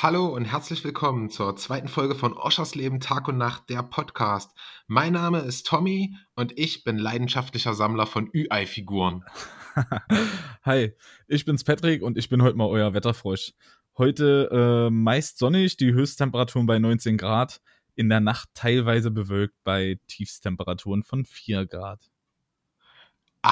Hallo und herzlich willkommen zur zweiten Folge von Oschers Leben Tag und Nacht, der Podcast. Mein Name ist Tommy und ich bin leidenschaftlicher Sammler von Ü-Ei-Figuren. Hi, ich bin's Patrick und ich bin heute mal euer Wetterfrosch. Heute äh, meist sonnig, die Höchsttemperaturen bei 19 Grad, in der Nacht teilweise bewölkt bei Tiefstemperaturen von 4 Grad.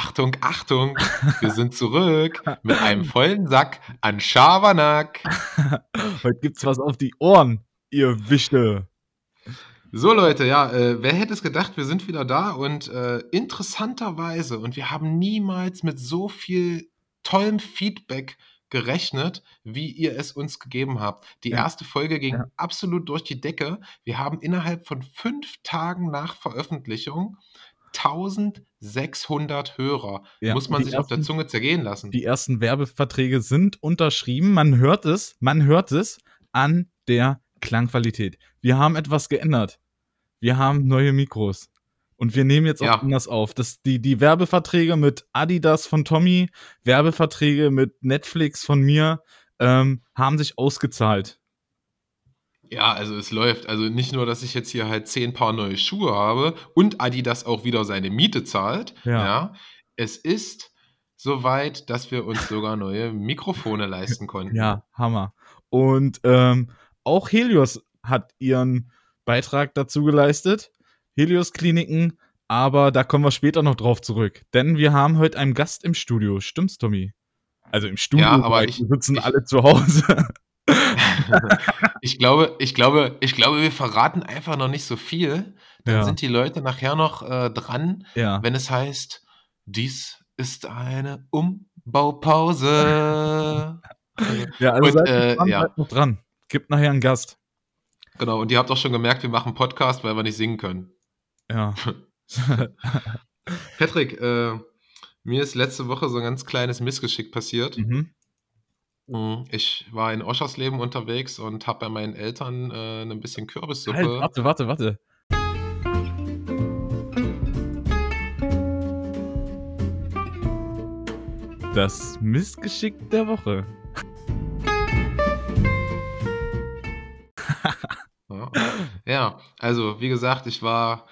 Achtung, Achtung, wir sind zurück mit einem vollen Sack an Schabernack. Heute gibt's was auf die Ohren, ihr Wichte. So Leute, ja, äh, wer hätte es gedacht, wir sind wieder da und äh, interessanterweise und wir haben niemals mit so viel tollem Feedback gerechnet, wie ihr es uns gegeben habt. Die Ja. erste Folge ging Ja. absolut durch die Decke. Wir haben innerhalb von fünf Tagen nach Veröffentlichung 1600 Hörer. Ja, Muss man sich auf der ersten- Zunge zergehen lassen. Die ersten Werbeverträge sind unterschrieben. Man hört es, man hört es an der Klangqualität. Wir haben etwas geändert. Wir haben neue Mikros. Und wir nehmen jetzt auch Ja. anders auf. Das, die, die Werbeverträge mit Adidas von Tommy, Werbeverträge mit Netflix von mir, ähm, haben sich ausgezahlt. Ja, also es läuft. Also nicht nur, dass ich jetzt hier halt zehn Paar neue Schuhe habe und Adidas auch wieder seine Miete zahlt. Ja. Ja. es ist soweit, dass wir uns sogar neue Mikrofone leisten konnten. Ja, Hammer. Und ähm, auch Helios hat ihren Beitrag dazu geleistet. Helios Kliniken, aber da kommen wir später noch drauf zurück. Denn wir haben heute einen Gast im Studio. Stimmt's, Tommy? Also im Studio, Ja, aber ich- sitzen ich- alle zu Hause. Ich glaube, ich glaube, ich glaube, wir verraten einfach noch nicht so viel. Dann Ja. sind die Leute nachher noch äh, dran, ja. wenn es heißt, dies ist eine Umbaupause. ja, also Und, seid äh, gespannt, ja. seid noch dran. Gibt nachher einen Gast. genau, und ihr habt auch schon gemerkt, wir machen Podcast, weil wir nicht singen können. Ja. Patrick, äh, mir ist letzte Woche so ein ganz kleines Missgeschick passiert. mhm. Mhm. Ich war in Oschersleben unterwegs und habe bei meinen Eltern äh, ein bisschen Kürbissuppe. Halt, warte, warte, warte. Das Missgeschick der Woche. Ja. ja, also wie gesagt, ich war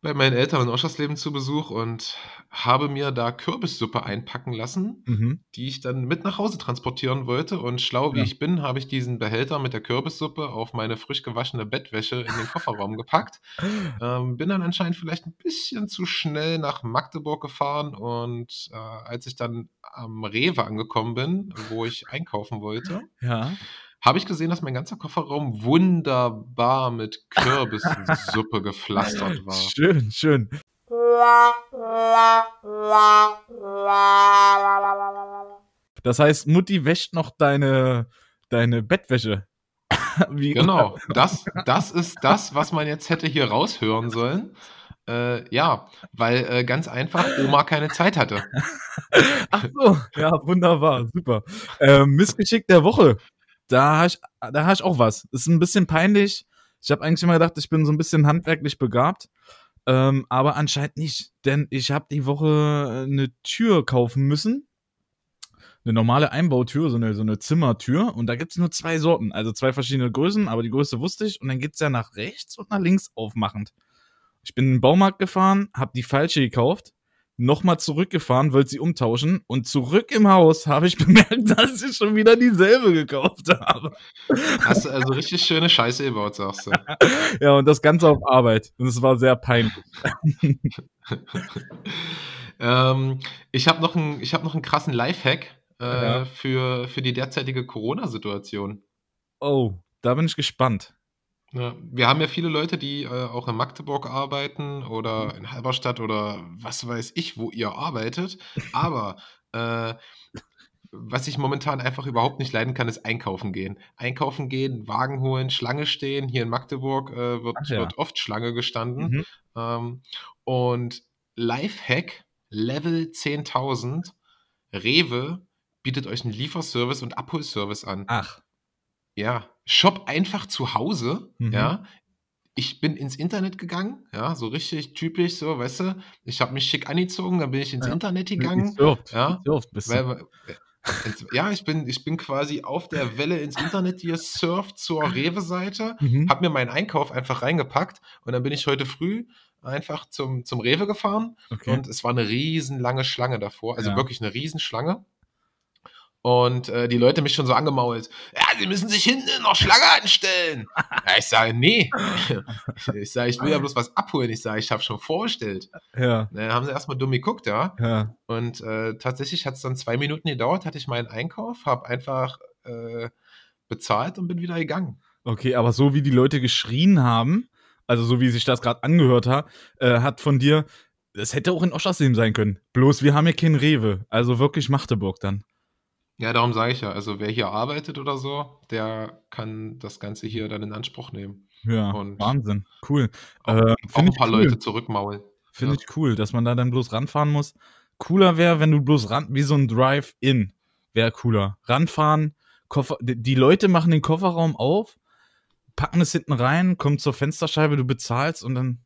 bei meinen Eltern in Oschersleben zu Besuch und habe mir da Kürbissuppe einpacken lassen, Mhm. die ich dann mit nach Hause transportieren wollte. Und schlau wie Ja. ich bin, habe ich diesen Behälter mit der Kürbissuppe auf meine frisch gewaschene Bettwäsche in den Kofferraum gepackt. Ähm, bin dann anscheinend vielleicht ein bisschen zu schnell nach Magdeburg gefahren und äh, als ich dann am Rewe angekommen bin, wo ich einkaufen wollte, Ja. habe ich gesehen, dass mein ganzer Kofferraum wunderbar mit Kürbissuppe gepflastert war. Schön, schön. Das heißt, Mutti wäscht noch deine, deine Bettwäsche. Wie, Genau, das, das ist das, was man jetzt hätte hier raushören sollen. Äh, ja, weil äh, ganz einfach Oma keine Zeit hatte. Ach so, ja, wunderbar, super. Ähm, Missgeschick der Woche. Da habe ich, da hab ich auch was. Ist ein bisschen peinlich. Ich habe eigentlich immer gedacht, ich bin so ein bisschen handwerklich begabt. Ähm, aber anscheinend nicht. Denn ich habe die Woche eine Tür kaufen müssen. Eine normale Einbautür, so eine, so eine Zimmertür. Und da gibt's nur zwei Sorten. Also zwei verschiedene Größen, aber die Größe wusste ich. Und dann geht's ja nach rechts und nach links aufmachend. Ich bin in den Baumarkt gefahren, habe die falsche gekauft nochmal zurückgefahren, wollte sie umtauschen und zurück im Haus habe ich bemerkt, dass ich schon wieder dieselbe gekauft habe. Hast du also richtig schöne Scheiße gebaut, sagst du. Ja, und das Ganze auf Arbeit. Und es war sehr peinlich. ähm, ich habe noch, ich hab noch einen krassen Lifehack äh, Ja. für, für die derzeitige Corona-Situation. Oh, da bin ich gespannt. Ja, wir haben ja viele Leute, die äh, auch in Magdeburg arbeiten oder in Halberstadt oder was weiß ich, wo ihr arbeitet. Aber äh, was ich momentan einfach überhaupt nicht leiden kann, ist einkaufen gehen. Einkaufen gehen, Wagen holen, Schlange stehen. Hier in Magdeburg äh, wird, ja. wird oft Schlange gestanden. Mhm. Ähm, und Lifehack Level 10.000 Rewe bietet euch einen Lieferservice und Abholservice an. Ach, Ja, Shop einfach zu Hause, Mhm. ja. Ich bin ins Internet gegangen, ja, so richtig typisch, so, weißt du, ich habe mich schick angezogen, dann bin ich ins Ja. Internet gegangen, surft, ja, surft bist du. weil, Ins ja, ich bin ich bin quasi auf der Welle ins Internet gesurft zur Rewe-Seite, Mhm. habe mir meinen Einkauf einfach reingepackt und dann bin ich heute früh einfach zum zum Rewe gefahren Okay. und es war 'ne riesenlange Schlange davor, also Ja. wirklich 'ne Riesenschlange. Und, äh, die Leute mich schon so angemault: „Ja, Sie müssen sich hinten in der Schlange anstellen.“ Ja, ich sage: „Ne.“ Ich sage: „Ich will ja bloß was abholen.“ Ich sage: „Ich habe schon vorbestellt.“ Ja. Dann haben sie erst mal dumm geguckt, ja. Ja. Und, äh, tatsächlich hat's dann 2 Minuten gedauert, hatte ich meinen Einkauf, habe einfach, äh, bezahlt und bin wieder gegangen. Okay, aber so wie die Leute geschrien haben, also so wie sich das grad angehört ha äh, hat von dir es hätte auch in Oschersleben sein können. Bloß wir haben hier keinen Rewe, also wirklich Magdeburg dann. Ja, darum sage ich ja, also wer hier arbeitet oder so, der kann das Ganze hier dann in Anspruch nehmen Ja, und Wahnsinn, cool. auch Äh, auch finde 'n ich paar cool. Leute zurückmaulen. Finde Ja. ich cool, dass man da dann bloß ranfahren muss. Cooler wäre, wenn du bloß ran wie so 'n Drive-In wäre cooler. Ranfahren, Koffer die Leute machen den Kofferraum auf, packen es hinten rein, kommen zur Fensterscheibe, du bezahlst und dann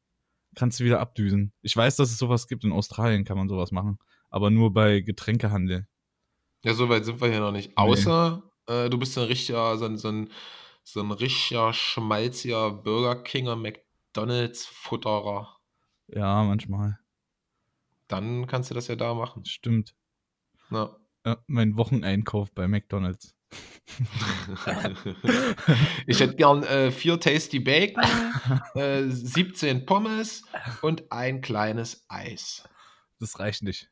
kannst du wieder abdüsen. Ich weiß, dass es so was gibt. In Australien kann man so was machen, aber nur bei Getränkehandel. Ja, so weit sind wir hier noch nicht. Außer, äh, du bist so 'n richtiger so 'n so 'n so 'n richtiger schmalziger Burger King und McDonald's Futterer. Ja, manchmal. Dann kannst du das ja da machen. Stimmt. Ja. Ja, mein Wocheneinkauf bei McDonald's. Ich hätte gern, äh, 4 Tasty Bacon, äh, 17 Pommes und ein kleines Eis. Das reicht nicht.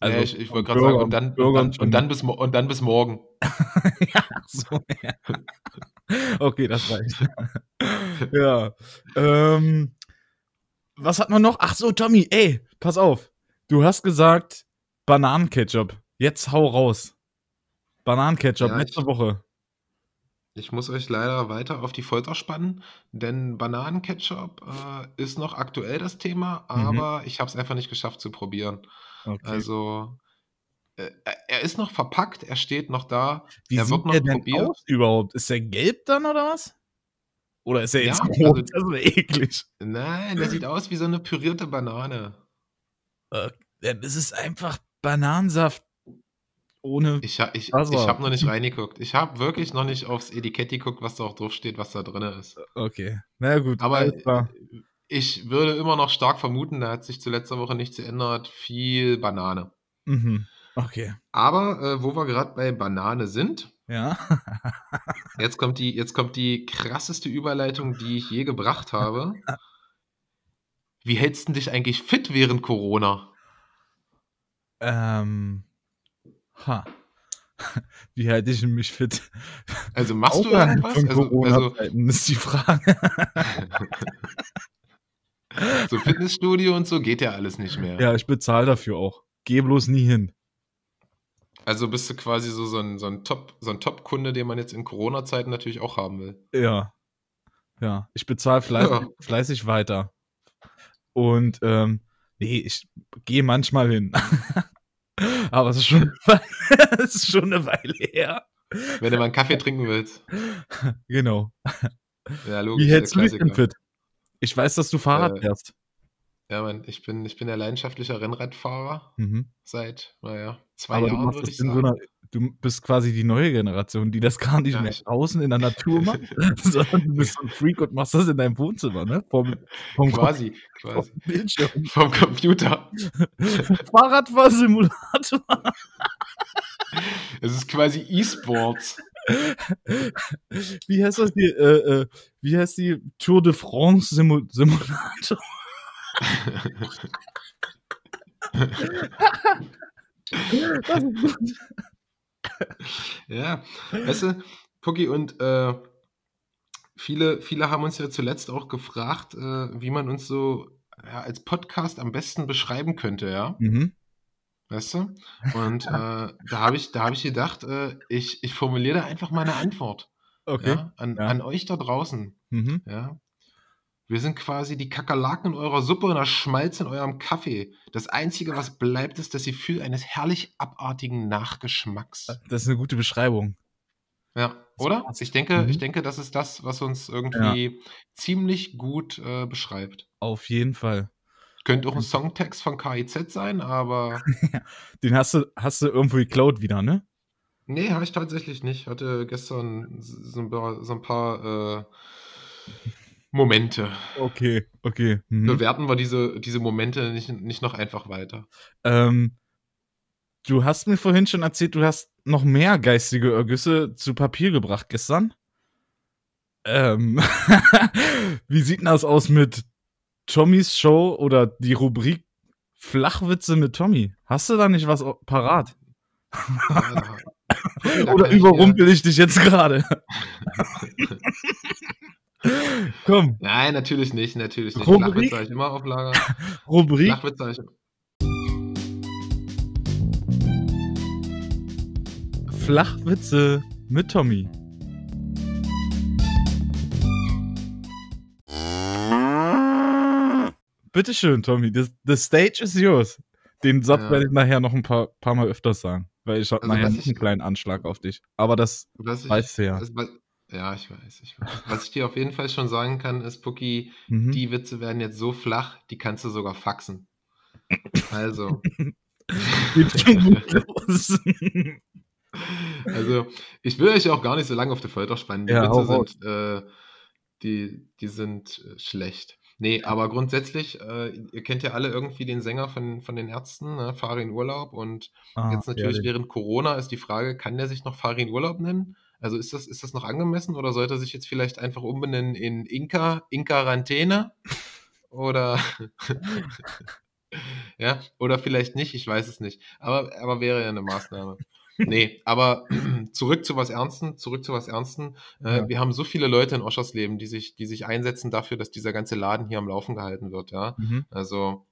Also, ja, ich ich wollte Burger sagen, und dann und dann und dann bis und dann bis morgen. Ja, so, ja. Okay, das reicht. Ja, ähm, was hatten wir noch? Ach so, Tommy, ey, pass auf. Du hast gesagt Bananenketchup. Jetzt hau raus. Bananenketchup, Ja, letzte ich Woche. ich muss euch leider weiter auf die Folter spannen, denn Bananenketchup, äh, ist noch aktuell das Thema, Mhm. aber ich habe es einfach nicht geschafft zu probieren. Okay. Also, äh, er er ist noch verpackt, er steht noch da, Wie er wird noch denn probiert. aus überhaupt? Ist der gelb dann oder was? Oder ist er Ja, jetzt also rot? Das ist eklig. Nein, der sieht aus wie so 'ne pürierte Banane. Äh, ja, das ist einfach Bananensaft ohne Ich ich ich habe noch nicht reingeguckt. Ich habe wirklich noch nicht aufs Etikett geguckt, was da auch drauf steht, was da drinne ist. Okay, na ja gut, Aber, ich würde immer noch stark vermuten, da hat sich zu letzter Woche nichts geändert, viel Banane. Mhm, okay. Aber, äh, wo wir grad bei Banane sind Ja. jetzt kommt die jetzt kommt die krasseste Überleitung, die ich je gebracht habe. Wie hältst 'n dich eigentlich fit während Corona? Ähm, ha. Wie halte ich mich fit? Also, machst du Außerhalb irgendwas? von Also also Corona-Zeiten ist die Frage. So Fitnessstudio und so geht ja alles nicht mehr. Ja, ich bezahle dafür auch. Gehe bloß nie hin. Also, bist du quasi so so 'n so 'n Top so Top-Kunde, den man jetzt in Corona-Zeiten natürlich auch haben will. Ja. Ja, ich bezahle fleißig Ja. fleißig weiter. Und, ähm, ne, ich gehe manchmal hin. Aber es ist schon es ist schon 'ne Weile her. Wenn du mal 'n Kaffee trinken willst. Genau. Ja, Wie logisch, der hältst du dich denn fit? Ich weiß, dass du Fahrrad Äh, fährst. ja, Mann, ich bin ich bin ja leidenschaftlicher Rennradfahrer Mhm. seit, na ja, 2 Aber Jahren, würde ich in so 'ner sagen. du bist quasi die neue Generation, die das gar nicht Ja, mehr ich draußen in der Natur macht, sondern du bist so 'n Freak und machst das in deinem Wohnzimmer, ne? Vorm Com Quasi, vorm quasi. Bildschirm. Vom Computer. Fahrradfahrsimulator. Es ist quasi E-Sports. Wie heißt das hier? Äh, äh, wie heißt die? Tour de France Simu Simulator. Das ist gut. Ja, weißt du, Pucki und, äh, viele viele haben uns ja zuletzt auch gefragt, äh, wie man uns so, ja, als Podcast am besten beschreiben könnte, ja? Mhm. Weißt du? Und, äh, da habe ich da habe ich gedacht, äh, ich ich formuliere da einfach mal 'ne Antwort, Okay, ja, an ja. an euch da draußen, Mhm. ja? Wir sind quasi die Kakerlaken in eurer Suppe und der Schmalz in eurem Kaffee. Das Einzige, was bleibt, ist das Gefühl eines herrlich abartigen Nachgeschmacks. Das ist 'ne gute Beschreibung. Ja, oder? Ich denke ich Mhm. denke, das ist das, was uns Ja. irgendwie ziemlich gut, äh, beschreibt. Auf jeden Fall. Könnte auch 'n Songtext von KIZ sein, aber den hast du hast du irgendwo geklaut wieder, ne? Nee, habe ich tatsächlich nicht. Ich hatte gestern so ein paar, so ein paar äh, Momente. Okay, okay. Mhm. Bewerten wir diese, diese Momente nicht, nicht noch einfach weiter. Ähm, du hast mir vorhin schon erzählt, du hast noch mehr geistige Ergüsse zu Papier gebracht gestern. Ähm, wie sieht denn das aus mit Tommys Show oder die Rubrik Flachwitze mit Tommy? Hast du da nicht was parat? Ja, Oder überrumpel ich dich jetzt gerade? Komm, Nein, natürlich nicht, natürlich nicht. Rubrik? Flachwitze habe ich immer auf Lager. Rubrik Flachwitze habe ich Flachwitze mit Tommy. Bitteschön, Tommy. The, the stage is yours. Den Satz Ja. werde ich nachher noch ein paar, paar Mal öfters sagen, weil ich habe Also, nachher ich- einen kleinen Anschlag auf dich. Aber das ich, weißt du ja. was- was- ja, ich weiß, ich weiß. Was ich dir auf jeden Fall schon sagen kann, ist, Pucki, Mhm. die Witze werden jetzt so flach, die kannst du sogar faxen. Also, also, ich will euch auch gar nicht so lange auf die Folter spannen. Die Ja, Witze sind, äh, die, die sind äh, schlecht. Nee, aber grundsätzlich, äh, ihr kennt ja alle irgendwie den Sänger von, von den Ärzten, ne? Farin Urlaub. Und Ah, jetzt natürlich den- während Corona ist die Frage, kann der sich noch Farin Urlaub nennen? Also ist das, ist das noch angemessen oder sollte er sich jetzt vielleicht einfach umbenennen in Inka, Inka-Rantäne? Oder ja, oder vielleicht nicht, ich weiß es nicht. Aber, aber wäre ja eine Maßnahme. Nee, aber zurück zu was Ernsten, zurück zu was Ernsten. Äh, Ja. Wir haben so viele Leute in Oschersleben, die sich, die sich einsetzen dafür, dass dieser ganze Laden hier am Laufen gehalten wird, ja. Mhm. Also,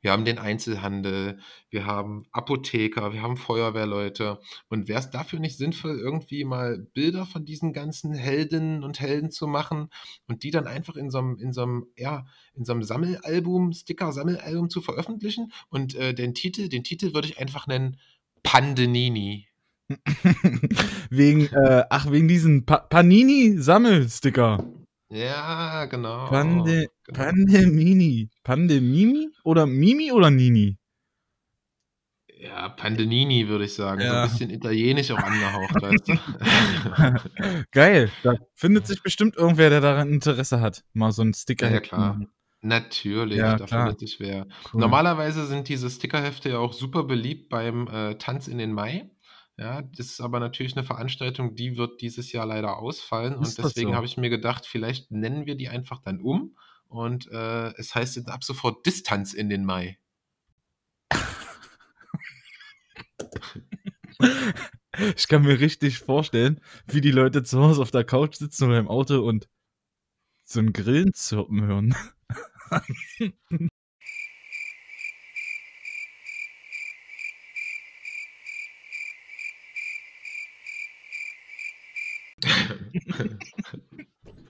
wir haben den Einzelhandel, wir haben Apotheker, wir haben Feuerwehrleute. Und wäre es dafür nicht sinnvoll, irgendwie mal Bilder von diesen ganzen Heldinnen und Helden zu machen und die dann einfach in so einem, in so einem, ja, in so einem Sammelalbum, Sticker-Sammelalbum zu veröffentlichen? Und äh, den Titel, den Titel würde ich einfach nennen Pandenini. wegen, äh, ach, wegen diesen pa Panini-Sammelsticker. Ja, genau. Pande genau. Pandemini. Pandemimi? Oder Mimi oder Nini? Ja, Pandenini würde ich sagen. So Ja. ein bisschen italienisch auch angehaucht, weißt du? Geil. Da findet sich bestimmt irgendwer, der daran Interesse hat, mal so einen Sticker Ja, ja, klar. Natürlich, Ja, da klar. findet sich wer. Cool. Normalerweise sind diese Stickerhefte ja auch super beliebt beim äh, Tanz in den Mai. Ja, das ist aber natürlich eine Veranstaltung, die wird dieses Jahr leider ausfallen. Ist Und das deswegen so? habe ich mir gedacht, vielleicht nennen wir die einfach dann um. Und äh, es heißt jetzt ab sofort Distanz in den Mai. Ich kann mir richtig vorstellen, wie die Leute zu Hause auf der Couch sitzen oder im Auto und so ein Grillen zirpen hören.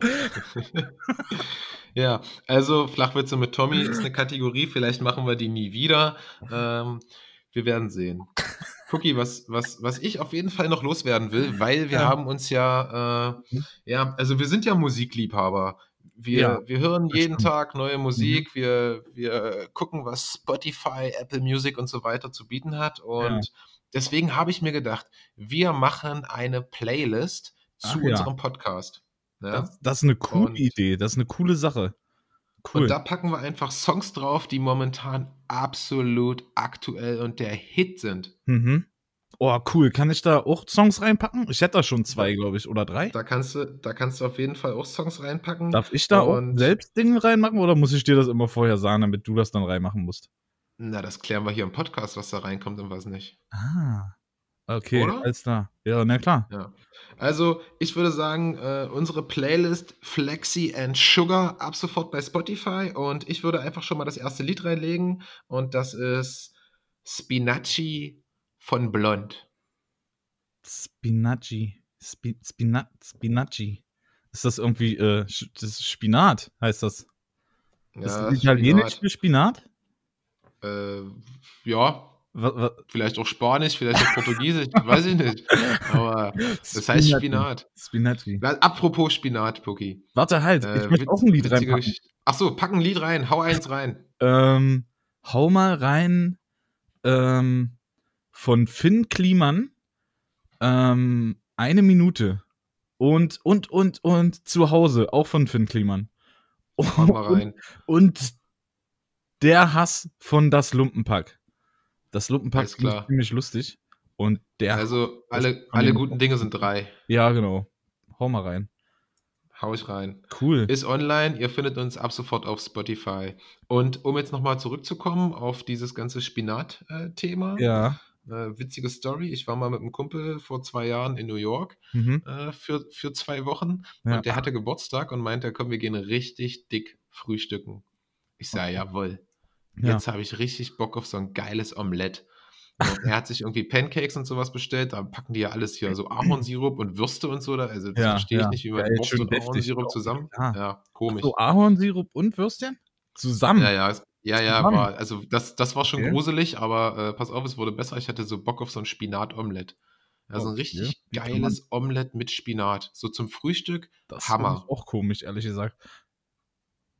Ja, also Flachwitze mit Tommy ist eine Kategorie, vielleicht machen wir die nie wieder. Ähm, wir werden sehen. Cookie, was, was, was ich auf jeden Fall noch loswerden will, weil wir Ja. haben uns ja, äh, ja, also wir sind ja Musikliebhaber. Wir, Ja, wir hören jeden. Tag neue Musik, wir, wir gucken, was Spotify, Apple Music und so weiter zu bieten hat. Und deswegen habe ich mir gedacht, wir machen eine Playlist zu Ach ja. unserem Podcast. Ja? Das, das ist eine coole Und- Idee, das ist eine coole Sache. Cool. Und da packen wir einfach Songs drauf, die momentan absolut aktuell und der Hit sind. mhm. Oh, cool. Kann ich da auch Songs reinpacken? Ich hätte da schon zwei, glaube ich, oder drei. Da kannst du, da kannst du auf jeden Fall auch Songs reinpacken. Darf ich da auch Und- selbst Dinge reinmachen oder muss ich dir das immer vorher sagen, damit du das dann reinmachen musst? Na, das klären wir hier im Podcast, was da reinkommt und was nicht. Ah. Okay, Oder? alles klar. Ja, na klar. Ja. Also, ich würde sagen, äh, unsere Playlist Flexi and Sugar ab sofort bei Spotify und ich würde einfach schon mal das erste Lied reinlegen und das ist Spinacci von Blond. Spinacci. Spi Spina Spinacci. Ist das irgendwie, äh, das Spinat, heißt das? ist das Italienisch für Spinat? Äh, ja, vielleicht auch Spanisch, vielleicht auch Portugiesisch, weiß ich nicht. Aber das heißt Spinat. Spinacci. Na, Apropos Spinat, Puki. Warte halt, ich Äh, möchte auch ein Lied reinpacken. Geschichte. Ach so, pack ein Lied rein, hau eins rein. Ähm, hau mal rein ähm, von Finn Kliman Ähm, eine Minute. Und, und, und, und zu Hause, auch von Finn Kliman. Hau mal rein. Und, und der Hass von das Lumpenpack. Das Lumpenpack ist ziemlich lustig. Und der. Also, alle, alle guten Dinge sind drei. ja, genau. Hau mal rein. Hau ich rein. Cool. Ist online, ihr findet uns ab sofort auf Spotify. Und um jetzt nochmal zurückzukommen auf dieses ganze Spinat-Thema. ja. Äh, witzige Story. Ich war mal mit einem Kumpel vor zwei Jahren in New York Mhm. äh, für, für zwei Wochen. Ja. Und der hatte Geburtstag und meinte, komm, wir gehen richtig dick frühstücken. Ich sage, jawohl. Ja. Jetzt habe ich richtig Bock auf so ein geiles Omelett. Er hat sich irgendwie Pancakes und sowas bestellt. Da packen die ja alles hier, so Ahornsirup und Würste und so. Da. Also das Ja, verstehe ich ja. nicht, wie man Geil, Wurst und. Ahornsirup zusammen. Ja, komisch. So Ahornsirup und Würstchen? Zusammen. Ja, ja, es- ja, ja, war, also das, das war schon Okay. gruselig, aber äh, pass auf, es wurde besser. Ich hatte so Bock auf so ein Spinat-Omelett. Also ein richtig geiles Omelett mit Spinat. So zum Frühstück. Das Hammer. auch komisch, ehrlich gesagt.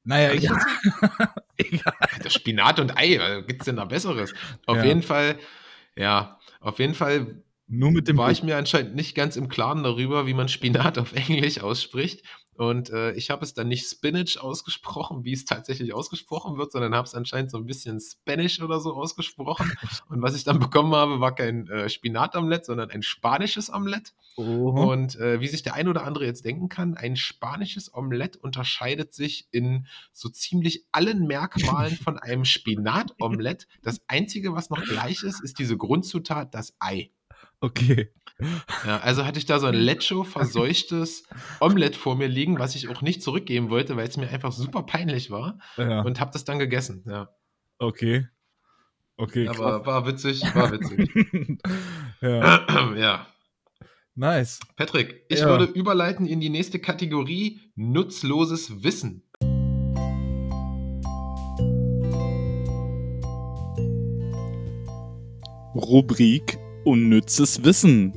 Naja, Ehrlich egal. egal. Alter, Spinat und Ei, was gibt's denn da Besseres? Auf Ja. jeden Fall, ja, auf jeden Fall Nur mit dem war ich mir anscheinend nicht ganz im Klaren darüber, wie man Spinat auf Englisch ausspricht. Und äh, ich habe es dann nicht Spinach ausgesprochen, wie es tatsächlich ausgesprochen wird, sondern habe es anscheinend so ein bisschen Spanish oder so ausgesprochen. Und was ich dann bekommen habe, war kein äh, Spinatomelett, sondern ein spanisches Omelett. Oho. Und äh, wie sich der ein oder andere jetzt denken kann, ein spanisches Omelett unterscheidet sich in so ziemlich allen Merkmalen von einem Spinatomelett. Das Einzige, was noch gleich ist, ist diese Grundzutat, das Ei. Okay. Ja, also hatte ich da so ein Lecho verseuchtes Omelett vor mir liegen, was ich auch nicht zurückgeben wollte, weil es mir einfach super peinlich war Ja. und habe das dann gegessen. Ja, okay. Okay. aber war witzig, war witzig. ja. ja, Nice. Patrick, ich Ja. würde überleiten in die nächste Kategorie nutzloses Wissen. Rubrik Unnützes Wissen.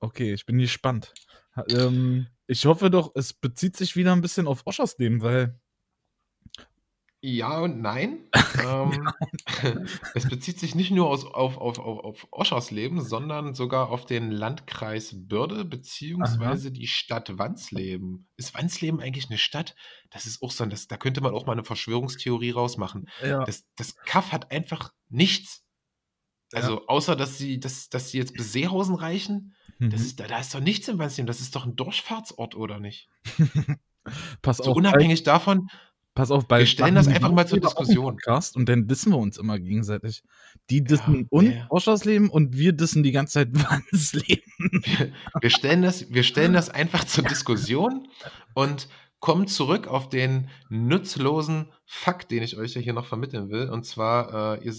Okay, ich bin gespannt. Ähm, ich hoffe doch, es bezieht sich wieder ein bisschen auf Oschers Leben, weil. Ja und nein. ähm, es bezieht sich nicht nur aus, auf, auf, auf, auf Oschers Leben, sondern sogar auf den Landkreis Börde beziehungsweise die Stadt Wansleben. Ist Wansleben eigentlich eine Stadt? Das ist auch so, das, da könnte man auch mal eine Verschwörungstheorie rausmachen. Ja. Das, das Kaff hat einfach nichts. Ja. Also außer, dass sie, dass, dass sie jetzt bis Seehausen reichen. Das Mhm. ist, da, da ist doch nichts in Wansleben. Das ist doch ein Durchfahrtsort, oder nicht? Pass So auf, unabhängig davon, Pass auf, bei Wir stellen das einfach mal zur Diskussion. Podcast und dann dissen wir uns immer gegenseitig. Die dissen und ja. Oschersleben und wir dissen die ganze Zeit Wannsleben. wir stellen das, wir stellen das einfach zur Diskussion und kommen zurück auf den nutzlosen Fakt, den ich euch ja hier noch vermitteln will. Und zwar, äh, ihr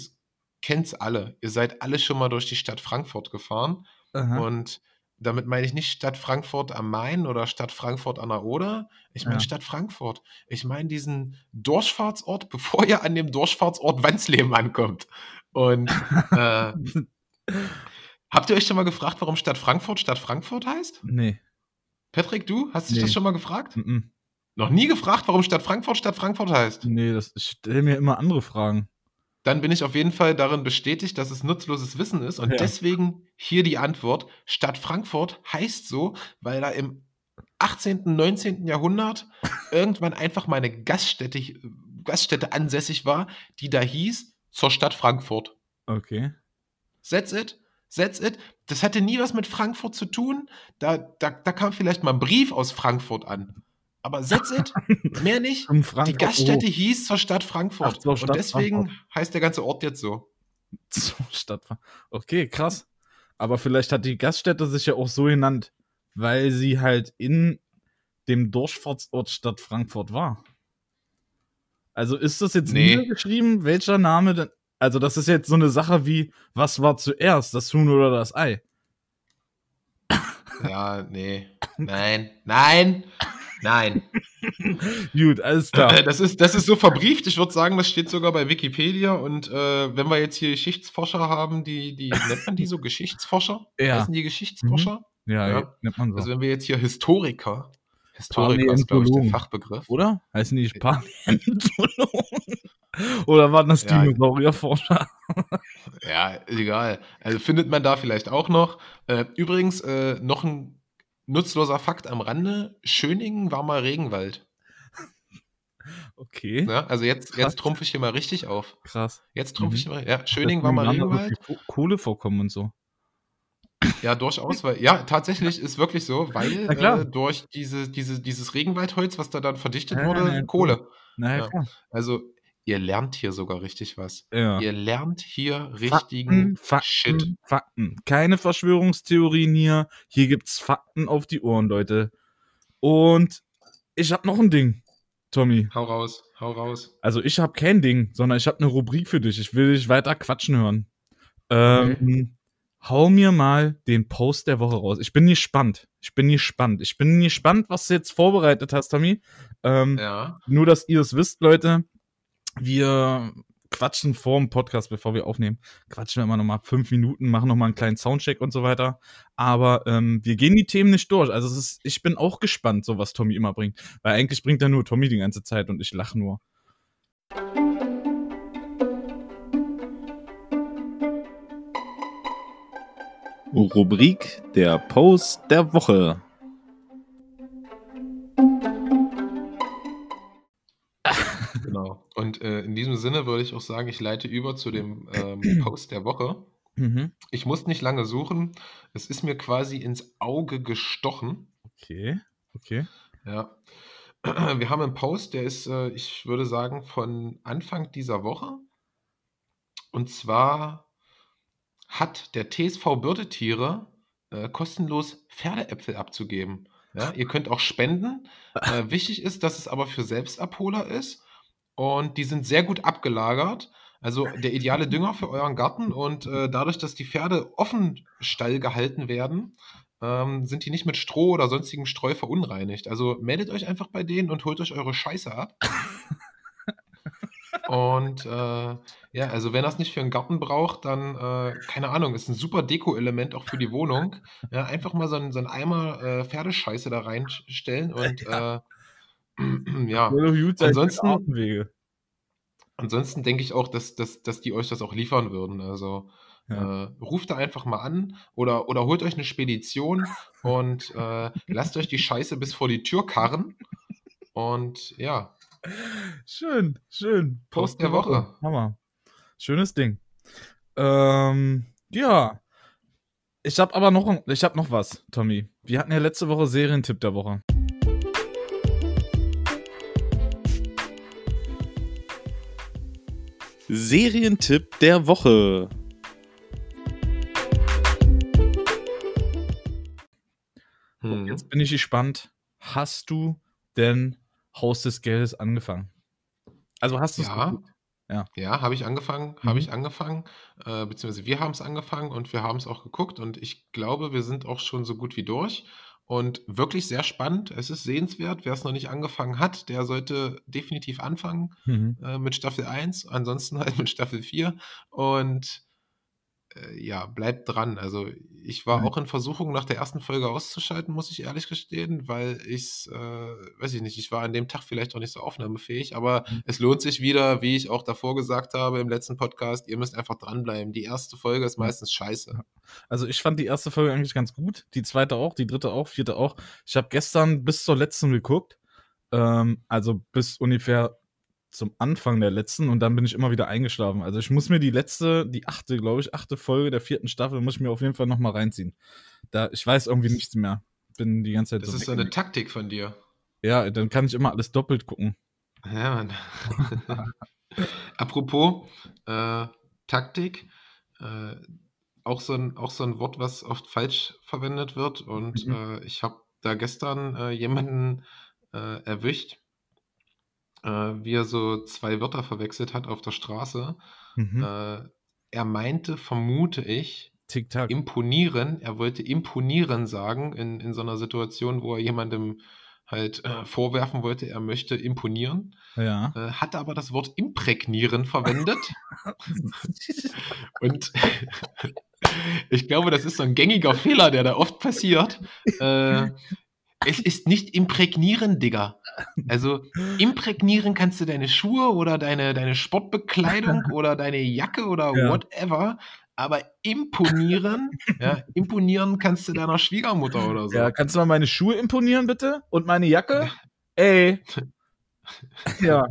kennt es alle. Ihr seid alle schon mal durch die Stadt Frankfurt gefahren. Aha. Und damit meine ich nicht Stadt Frankfurt am Main oder Stadt Frankfurt an der Oder. Ich meine Ja. Stadt Frankfurt. Ich meine diesen Durchfahrtsort, bevor ihr an dem Durchfahrtsort Wansleben ankommt. Und äh, habt ihr euch schon mal gefragt, warum Stadt Frankfurt Stadt Frankfurt heißt? Nee. Patrick, du? Hast dich Nee. das schon mal gefragt? mhm. Noch nie gefragt, warum Stadt Frankfurt Stadt Frankfurt heißt? Nee, das, ich stelle mir immer andere Fragen. Dann bin ich auf jeden Fall darin bestätigt, dass es nutzloses Wissen ist. Und Ja. deswegen hier die Antwort. Stadt Frankfurt heißt so, weil da im 18., 19. Jahrhundert irgendwann einfach mal eine Gaststätte, Gaststätte ansässig war, die da hieß zur Stadt Frankfurt. Okay. That's it. That's it. Das hatte nie was mit Frankfurt zu tun. Da, da, da kam vielleicht mal ein Brief aus Frankfurt an. Aber that's it. Mehr nicht. Die Frankfurt Gaststätte hieß zur Stadt Frankfurt. Ach, zur Stadt und deswegen Frankfurt. heißt der ganze Ort jetzt so. Zur Stadt. Okay, krass. Aber vielleicht hat die Gaststätte sich ja auch so genannt, weil sie halt in dem Durchfahrtsort Stadt Frankfurt war. Also ist das jetzt Nee. niedergeschrieben, welcher Name denn? Also das ist jetzt so eine Sache wie, was war zuerst, das Huhn oder das Ei? Ja, nee. Nein, nein, nein. Gut, alles klar. Das ist, das ist so verbrieft. Ich würde sagen, das steht sogar bei Wikipedia. Und äh, wenn wir jetzt hier Geschichtsforscher haben, die, die nennt man die so Geschichtsforscher? Ja. Heißen die Geschichtsforscher? Ja, ja. nennt man so. Also wenn wir jetzt hier Historiker, Historiker ist, glaube ich, der. Fachbegriff. Oder? Heißen die Paläontologen? Oder waren das Ja. Dinosaurierforscher? Ja, egal. Also findet man da vielleicht auch noch. Äh, übrigens, äh, noch ein nutzloser Fakt am Rande: Schöningen war mal Regenwald. Okay. Ja, also jetzt, Krass. jetzt trumpfe ich hier mal richtig auf. Krass. Jetzt trumpfe Mhm. ich hier mal. Ja, Schöningen war mal Regenwald. Kohle vorkommen und so. Ja, durchaus, weil, ja, tatsächlich ist wirklich so, weil Na äh, durch diese, diese, dieses Regenwaldholz, was da dann verdichtet Ja, wurde, ja, Kohle. Na ja. Also, ihr lernt hier sogar richtig was. Ja. Ihr lernt hier richtigen Fakten, Shit. Fakten. Keine Verschwörungstheorien hier. Hier gibt's Fakten auf die Ohren, Leute. Und ich hab noch ein Ding, Tommy. Hau raus, hau raus. Also ich hab kein Ding, sondern ich hab eine Rubrik für dich. Ich will dich weiter quatschen hören. Ähm, Hau mir mal den Post der Woche raus. Ich bin gespannt. Ich bin gespannt. Ich bin gespannt, was du jetzt vorbereitet hast, Tommy. Ähm, Ja. Nur, dass ihr es wisst, Leute. Wir quatschen vor dem Podcast, bevor wir aufnehmen. Quatschen wir immer noch mal fünf Minuten, machen noch mal einen kleinen Soundcheck und so weiter. Aber ähm, wir gehen die Themen nicht durch. Also ist, ich bin auch gespannt, so was Tommy immer bringt. Weil eigentlich bringt er nur Tommy die ganze Zeit und ich lache nur. Rubrik der Post der Woche. Genau. Und äh, in diesem Sinne würde ich auch sagen, ich leite über zu dem ähm, Post der Woche. Mhm. Ich muss nicht lange suchen. Es ist mir quasi ins Auge gestochen. Okay, okay. Ja. Wir haben einen Post, der ist, äh, ich würde sagen, von Anfang dieser Woche. Und zwar hat der TSV Bürdetiere äh, kostenlos Pferdeäpfel abzugeben. Ja, ihr könnt auch spenden. Äh, wichtig ist, dass es aber für Selbstabholer ist. Und die sind sehr gut abgelagert. Also der ideale Dünger für euren Garten. Und äh, dadurch, dass die Pferde offen Stall gehalten werden, ähm, sind die nicht mit Stroh oder sonstigem Streu verunreinigt. Also meldet euch einfach bei denen und holt euch eure Scheiße ab. und äh, ja, also wenn das nicht für einen Garten braucht, dann, äh, keine Ahnung, ist ein super Deko-Element auch für die Wohnung. Ja, einfach mal so einen, so einen Eimer äh, Pferdescheiße da reinstellen und äh, ja, Ansonsten- ansonsten denke ich auch, dass, dass, dass die euch das auch liefern würden. Also Ja. äh, ruft da einfach mal an oder, oder holt euch eine Spedition und äh, lasst euch die Scheiße bis vor die Tür karren. Und ja, Schön, schön. Post der Woche. Hammer. Schönes Ding. Ähm, ja. Ich habe aber noch, ich hab noch was, Tommy. Wir hatten ja letzte Woche Serientipp der Woche. Serientipp der Woche. hm. Jetzt bin ich gespannt. Hast du denn Haus des Geldes angefangen? Also hast du es Ja. geguckt? Ja, habe ich angefangen, Mhm. habe ich angefangen, äh, beziehungsweise wir haben es angefangen und wir haben es auch geguckt und ich glaube, wir sind auch schon so gut wie durch und wirklich sehr spannend. Es ist sehenswert. Wer es noch nicht angefangen hat, der sollte definitiv anfangen Mhm. äh, mit Staffel 1, ansonsten halt mit Staffel 4 und ja, bleibt dran. Also ich war Mhm. auch in Versuchung, nach der ersten Folge auszuschalten, muss ich ehrlich gestehen, weil ich, äh, weiß ich nicht, ich war an dem Tag vielleicht auch nicht so aufnahmefähig, aber Mhm. es lohnt sich wieder, wie ich auch davor gesagt habe im letzten Podcast, ihr müsst einfach dranbleiben. Die erste Folge ist meistens scheiße. Also ich fand die erste Folge eigentlich ganz gut, die zweite auch, die dritte auch, vierte auch. Ich habe gestern bis zur letzten geguckt, ähm, also bis ungefähr zum Anfang der letzten und dann bin ich immer wieder eingeschlafen. Also ich muss mir die letzte, die achte, glaube ich, achte Folge der vierten Staffel muss ich mir auf jeden Fall noch mal reinziehen. Da ich weiß irgendwie nichts mehr. Bin die ganze Zeit Das so. ist so eine. Taktik von dir. ja, dann kann ich immer alles doppelt gucken. Ja, Mann. Apropos äh, Taktik, äh, auch, so ein, auch so ein Wort, was oft falsch verwendet wird. Und Mhm. äh, ich habe da gestern äh, jemanden äh, erwischt, äh, wie er so zwei Wörter verwechselt hat auf der Straße. Mhm. Äh, er meinte, vermute ich, Tick-Tack. imponieren. Er wollte imponieren sagen in, in so einer Situation, wo er jemandem halt äh, vorwerfen wollte, er möchte imponieren Ja. äh, hatte aber das Wort imprägnieren verwendet. Und ich glaube, das ist so ein gängiger Fehler, der da oft passiert. Äh, es ist nicht imprägnieren, Digga. Also imprägnieren kannst du deine Schuhe oder deine, deine Sportbekleidung oder deine Jacke oder Ja. whatever, aber imponieren, ja, imponieren kannst du deiner Schwiegermutter oder so. Ja, kannst du mal meine Schuhe imponieren, bitte? Und meine Jacke? Ey. Ja.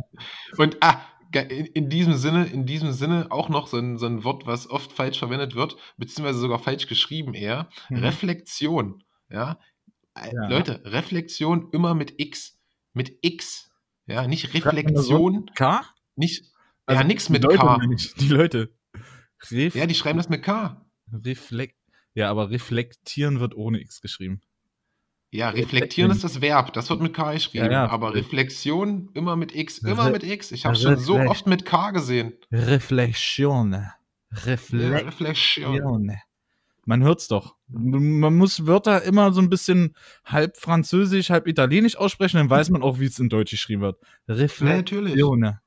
Und ah, in diesem Sinne, in diesem Sinne auch noch so ein, so ein Wort, was oft falsch verwendet wird, beziehungsweise sogar falsch geschrieben eher. Mhm. Reflexion. Ja? Äh, Ja. Leute, Reflexion immer mit X. Mit X. Ja, nicht? Reflexion, K? nicht. Also ja, nix die mit Leute, K. Die Leute. Ref Ja, die schreiben das mit K. Reflekt. Ja, aber reflektieren wird ohne X geschrieben. Ja, reflektieren ist das Verb, das wird mit K geschrieben. Ja, ja. aber Reflexion immer mit X, Re- immer mit X. Ich habe schon so oft mit K gesehen. Reflexion. Ja, Reflexion. Man hört's doch. Man muss Wörter immer so ein bisschen halb französisch, halb italienisch aussprechen, dann weiß man auch, wie es in Deutsch geschrieben wird. Ja, Reflexion. natürlich.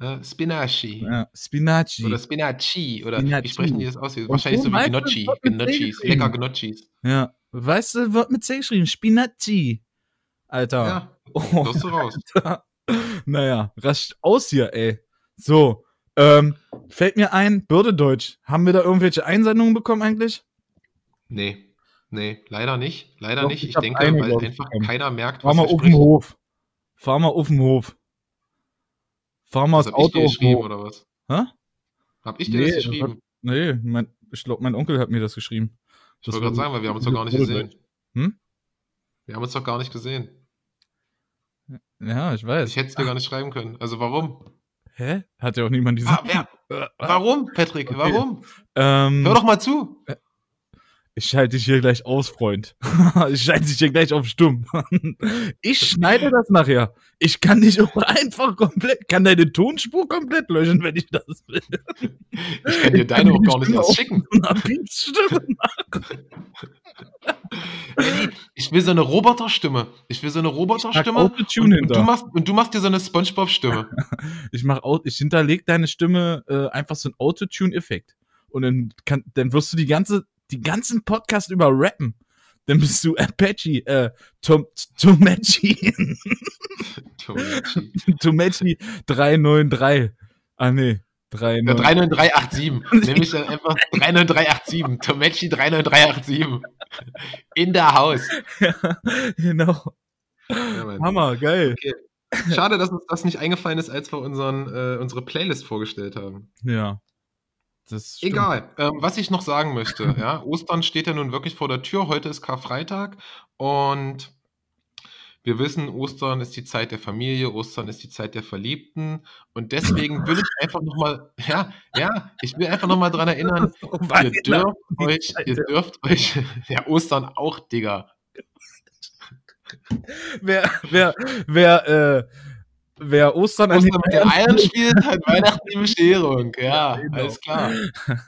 Ja, Spinaci. Ja, Spinaci. Oder Spinaci. Oder Spinaci. wie sprechen die das aus? Und Wahrscheinlich so wie Gnocchi. Gnocchis. Lecker Gnocchis. Ja. Weißt du, wird mit C geschrieben. Spinaci. Alter. Ja, Oh, du raus. naja, rasch aus hier, ey. So, ähm, fällt mir ein, Bürdedeutsch. Haben wir da irgendwelche Einsendungen bekommen eigentlich? Nee. Nee, leider nicht. Leider Doch, nicht. ich Ich denke, eine, weil ich, einfach bekommen. keiner merkt, Fahr was mal er auf den. Hof. Fahr mal auf den Hof. Fahr mal das hab ich Auto dir auf den geschrieben oder was? Hä? Hab ich dir Nee, das geschrieben? Nee, mein, ich glaube, mein Onkel hat mir das geschrieben. Ich wollte gerade sagen, weil wir haben uns doch gar nicht gesehen. Hm? Wir haben uns doch gar nicht gesehen. Ja, ich weiß. Ich hätte es dir gar nicht schreiben können. Also warum? Hä? Hat ja auch niemand diese. Ah, wer? Warum, Patrick? Okay. Warum? Ähm, Hör doch mal zu. Ich schalte dich hier gleich aus, Freund. ich schalte dich hier gleich auf stumm. ich schneide das nachher. Ich kann dich auch einfach komplett, kann deine Tonspur komplett löschen, wenn ich das will. Ich kann dir deine auch gar nicht erst schicken. Ich will so eine Roboterstimme. Ich will so eine Roboterstimme. Und, und, du machst, und du machst dir so eine Spongebob-Stimme. Ich mach, ich hinterlege deine Stimme äh, einfach so ein Autotune-Effekt. Und dann, kann, dann wirst du die ganze, die ganzen Podcast über rappen. Dann bist du Apache, äh, Tom, Tomachi, Tomachi. Tomachi 393. Ah, nee, Ja, 393. 39387. Nämlich dann einfach 39387. Tomachi 39387. In der Haus. genau. Ja. Hammer, geil. Schade, dass uns das nicht eingefallen ist, als wir unseren, äh, unsere Playlist vorgestellt haben. Ja. Egal. Ähm, was ich noch sagen möchte, ja, Ostern steht ja nun wirklich vor der Tür. Heute ist Karfreitag und wir wissen, Ostern ist die Zeit der Familie, Ostern ist die Zeit der Verliebten und deswegen will ich einfach nochmal, ja, ja, ich will einfach nochmal dran erinnern, ihr dürft euch, ihr dürft euch, ja, Ostern auch, Digga. Wer, wer, wer, äh, wer Ostern an Ostern mit den Eiern spielt, hat Weihnachten die Bescherung. Ja, Genau. alles klar.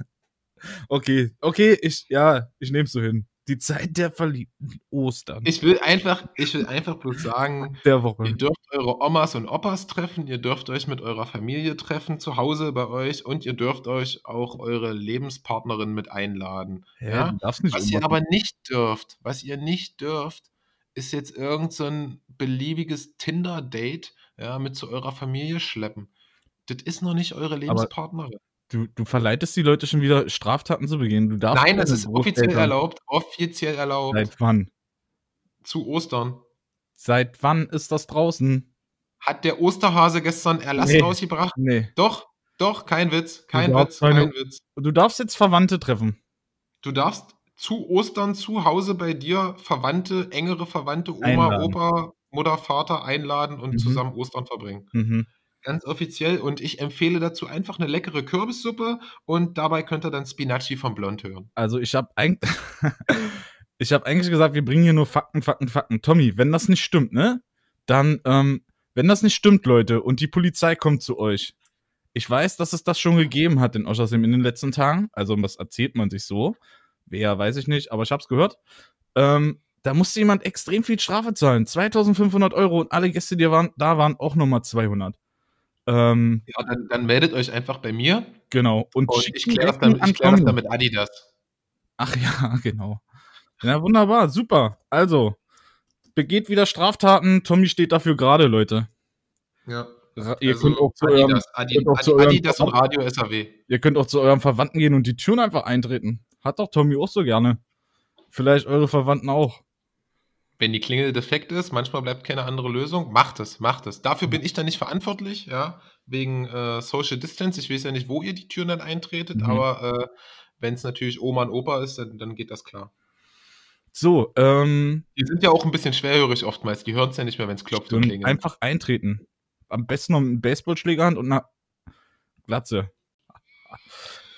Okay, okay, ich, ja, ich nehm's so hin. Die Zeit der Verliebten. Ostern. Ich will einfach, ich will einfach bloß sagen, der Ihr Woche. dürft eure Omas und Opas treffen, ihr dürft euch mit eurer Familie treffen, zu Hause bei euch und ihr dürft euch auch eure Lebenspartnerin mit einladen. Ja? nicht Was ihr ummachen. aber nicht dürft, was ihr nicht dürft, ist jetzt irgend so ein beliebiges Tinder-Date ja, mit zu eurer Familie schleppen. Das ist noch nicht eure Lebenspartnerin. Du, du verleitest die Leute schon wieder, Straftaten zu begehen. Du darfst Nein, das ist offiziell erlaubt, offiziell erlaubt. Seit wann? Zu Ostern. Seit wann ist das draußen? Hat der Osterhase gestern Erlass Nee. rausgebracht? Nee. Doch, doch, kein Witz, kein Witz, keine- kein Witz. Du darfst jetzt Verwandte treffen. Du darfst zu Ostern zu Hause bei dir Verwandte, engere Verwandte, Oma, Einladen. Opa, Mutter, Vater einladen und Mhm. zusammen Ostern verbringen. Mhm. Ganz offiziell. Und ich empfehle dazu einfach eine leckere Kürbissuppe und dabei könnt ihr dann Spinaci vom Blond hören. Also ich habe eigentlich, ich habe eigentlich gesagt, wir bringen hier nur Fakten, Fakten, Fakten. Tommy, wenn das nicht stimmt, ne? Dann, ähm, wenn das nicht stimmt, Leute, und die Polizei kommt zu euch. Ich weiß, dass es das schon gegeben hat in Oschersim in den letzten Tagen. Also was erzählt man sich so? Wer, weiß ich nicht, aber ich hab's gehört. Ähm, da musste jemand extrem viel Strafe zahlen. 2500 Euro und alle Gäste, die waren, da waren, auch nochmal 200. Ähm, Ja, dann, dann meldet euch einfach bei mir genau. Und, und ich kläre das, dann, ich klär das dann mit Adidas. Ach ja, genau. Ja, wunderbar, super. Also, begeht wieder Straftaten. Tommy steht dafür gerade, Leute. Ja. Ihr, Also, könnt auch zu eurem, Adidas, Adi, könnt auch zu eurem Adidas und Radio SAW. ihr könnt auch zu eurem Verwandten gehen und die Türen einfach eintreten. Hat doch Tommy auch so gerne. Vielleicht eure Verwandten auch. Wenn die Klingel defekt ist, manchmal bleibt keine andere Lösung, macht es, macht es. Dafür bin ich dann nicht verantwortlich, ja, wegen äh, Social Distance. Ich weiß ja nicht, wo ihr die Türen dann eintretet, Mhm. aber äh, wenn es natürlich Oma und Opa ist, dann, dann geht das klar. So, ähm, Die sind ja auch ein bisschen schwerhörig oftmals. Die hören es ja nicht mehr, wenn es klopft und klingelt. einfach eintreten. Am besten noch mit einem Baseballschlägerhand und einer Glatze.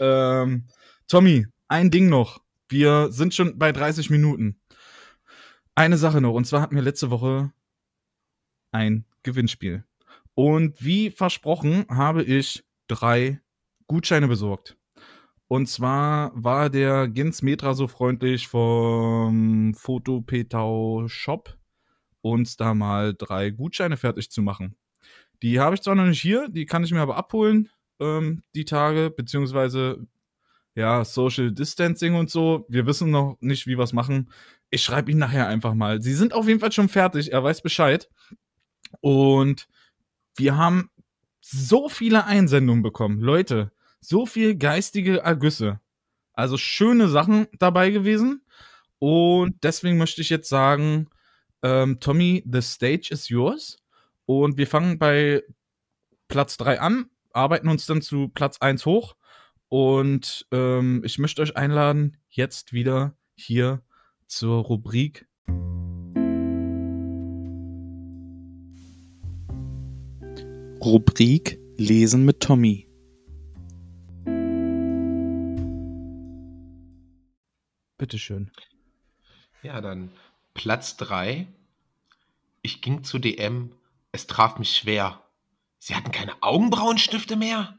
ähm, Tommy, ein Ding noch. Wir sind schon bei 30 Minuten. Eine Sache noch, und zwar hatten wir letzte Woche ein Gewinnspiel. Und wie versprochen habe ich drei Gutscheine besorgt. Und zwar war der Gins Metra so freundlich vom Fotopetau Shop, uns da mal drei Gutscheine fertig zu machen. Die habe ich zwar noch nicht hier, die kann ich mir aber abholen, ähm, die Tage, beziehungsweise ja, Social Distancing und so. Wir wissen noch nicht, wie wir es machen. Ich schreibe ihn nachher einfach mal. Sie sind auf jeden Fall schon fertig, er weiß Bescheid. Und wir haben so viele Einsendungen bekommen. Leute, so viel geistige Ergüsse. Also schöne Sachen dabei gewesen. Und deswegen möchte ich jetzt sagen, ähm, Tommy, the stage is yours. Und wir fangen bei Platz 3 an, arbeiten uns dann zu Platz 1 hoch. Und ähm, ich möchte euch einladen, jetzt wieder hier zur Rubrik Rubrik Lesen mit Tommy. Bitteschön. Ja, dann Platz 3. Ich ging zu DM. Es traf mich schwer. Sie hatten keine Augenbrauenstifte mehr?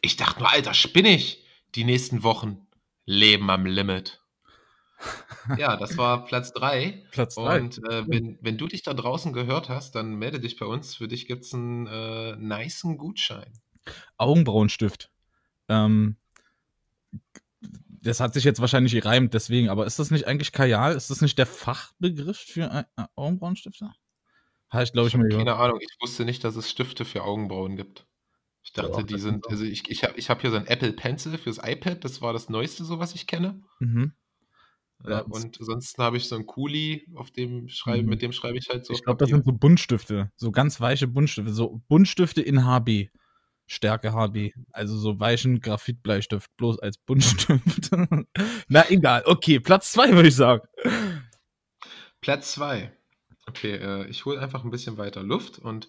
Ich dachte nur, Alter, spinnig. Die nächsten Wochen. Leben am Limit. Ja, das war Platz 3. Platz 3. Und äh, wenn, wenn du dich da draußen gehört hast, dann melde dich bei uns. Für dich gibt es einen äh, nicen Gutschein. Augenbrauenstift. Ähm, das hat sich jetzt wahrscheinlich gereimt, deswegen, aber ist das nicht eigentlich Kajal? Ist das nicht der Fachbegriff für ein Augenbrauenstifte? Habe ich, glaube ich, mal gehört. Keine Ahnung, ich wusste nicht, dass es Stifte für Augenbrauen gibt. Ich dachte, Doch, die sind also ich, ich habe ich hab hier so ein Apple Pencil fürs iPad, das war das Neueste, so was ich kenne. Mhm. Ja, und ansonsten habe ich so einen Kuli, auf dem schreibe, Mhm. mit dem schreibe ich halt so. Ich glaube, das sind so Buntstifte. So ganz weiche Buntstifte. So Buntstifte in HB. Stärke HB. Also so weichen Graphitbleistift. Bloß als Buntstift. Na egal. Okay, Platz zwei würde ich sagen. Platz 2. Okay, äh, ich hole einfach ein bisschen weiter Luft und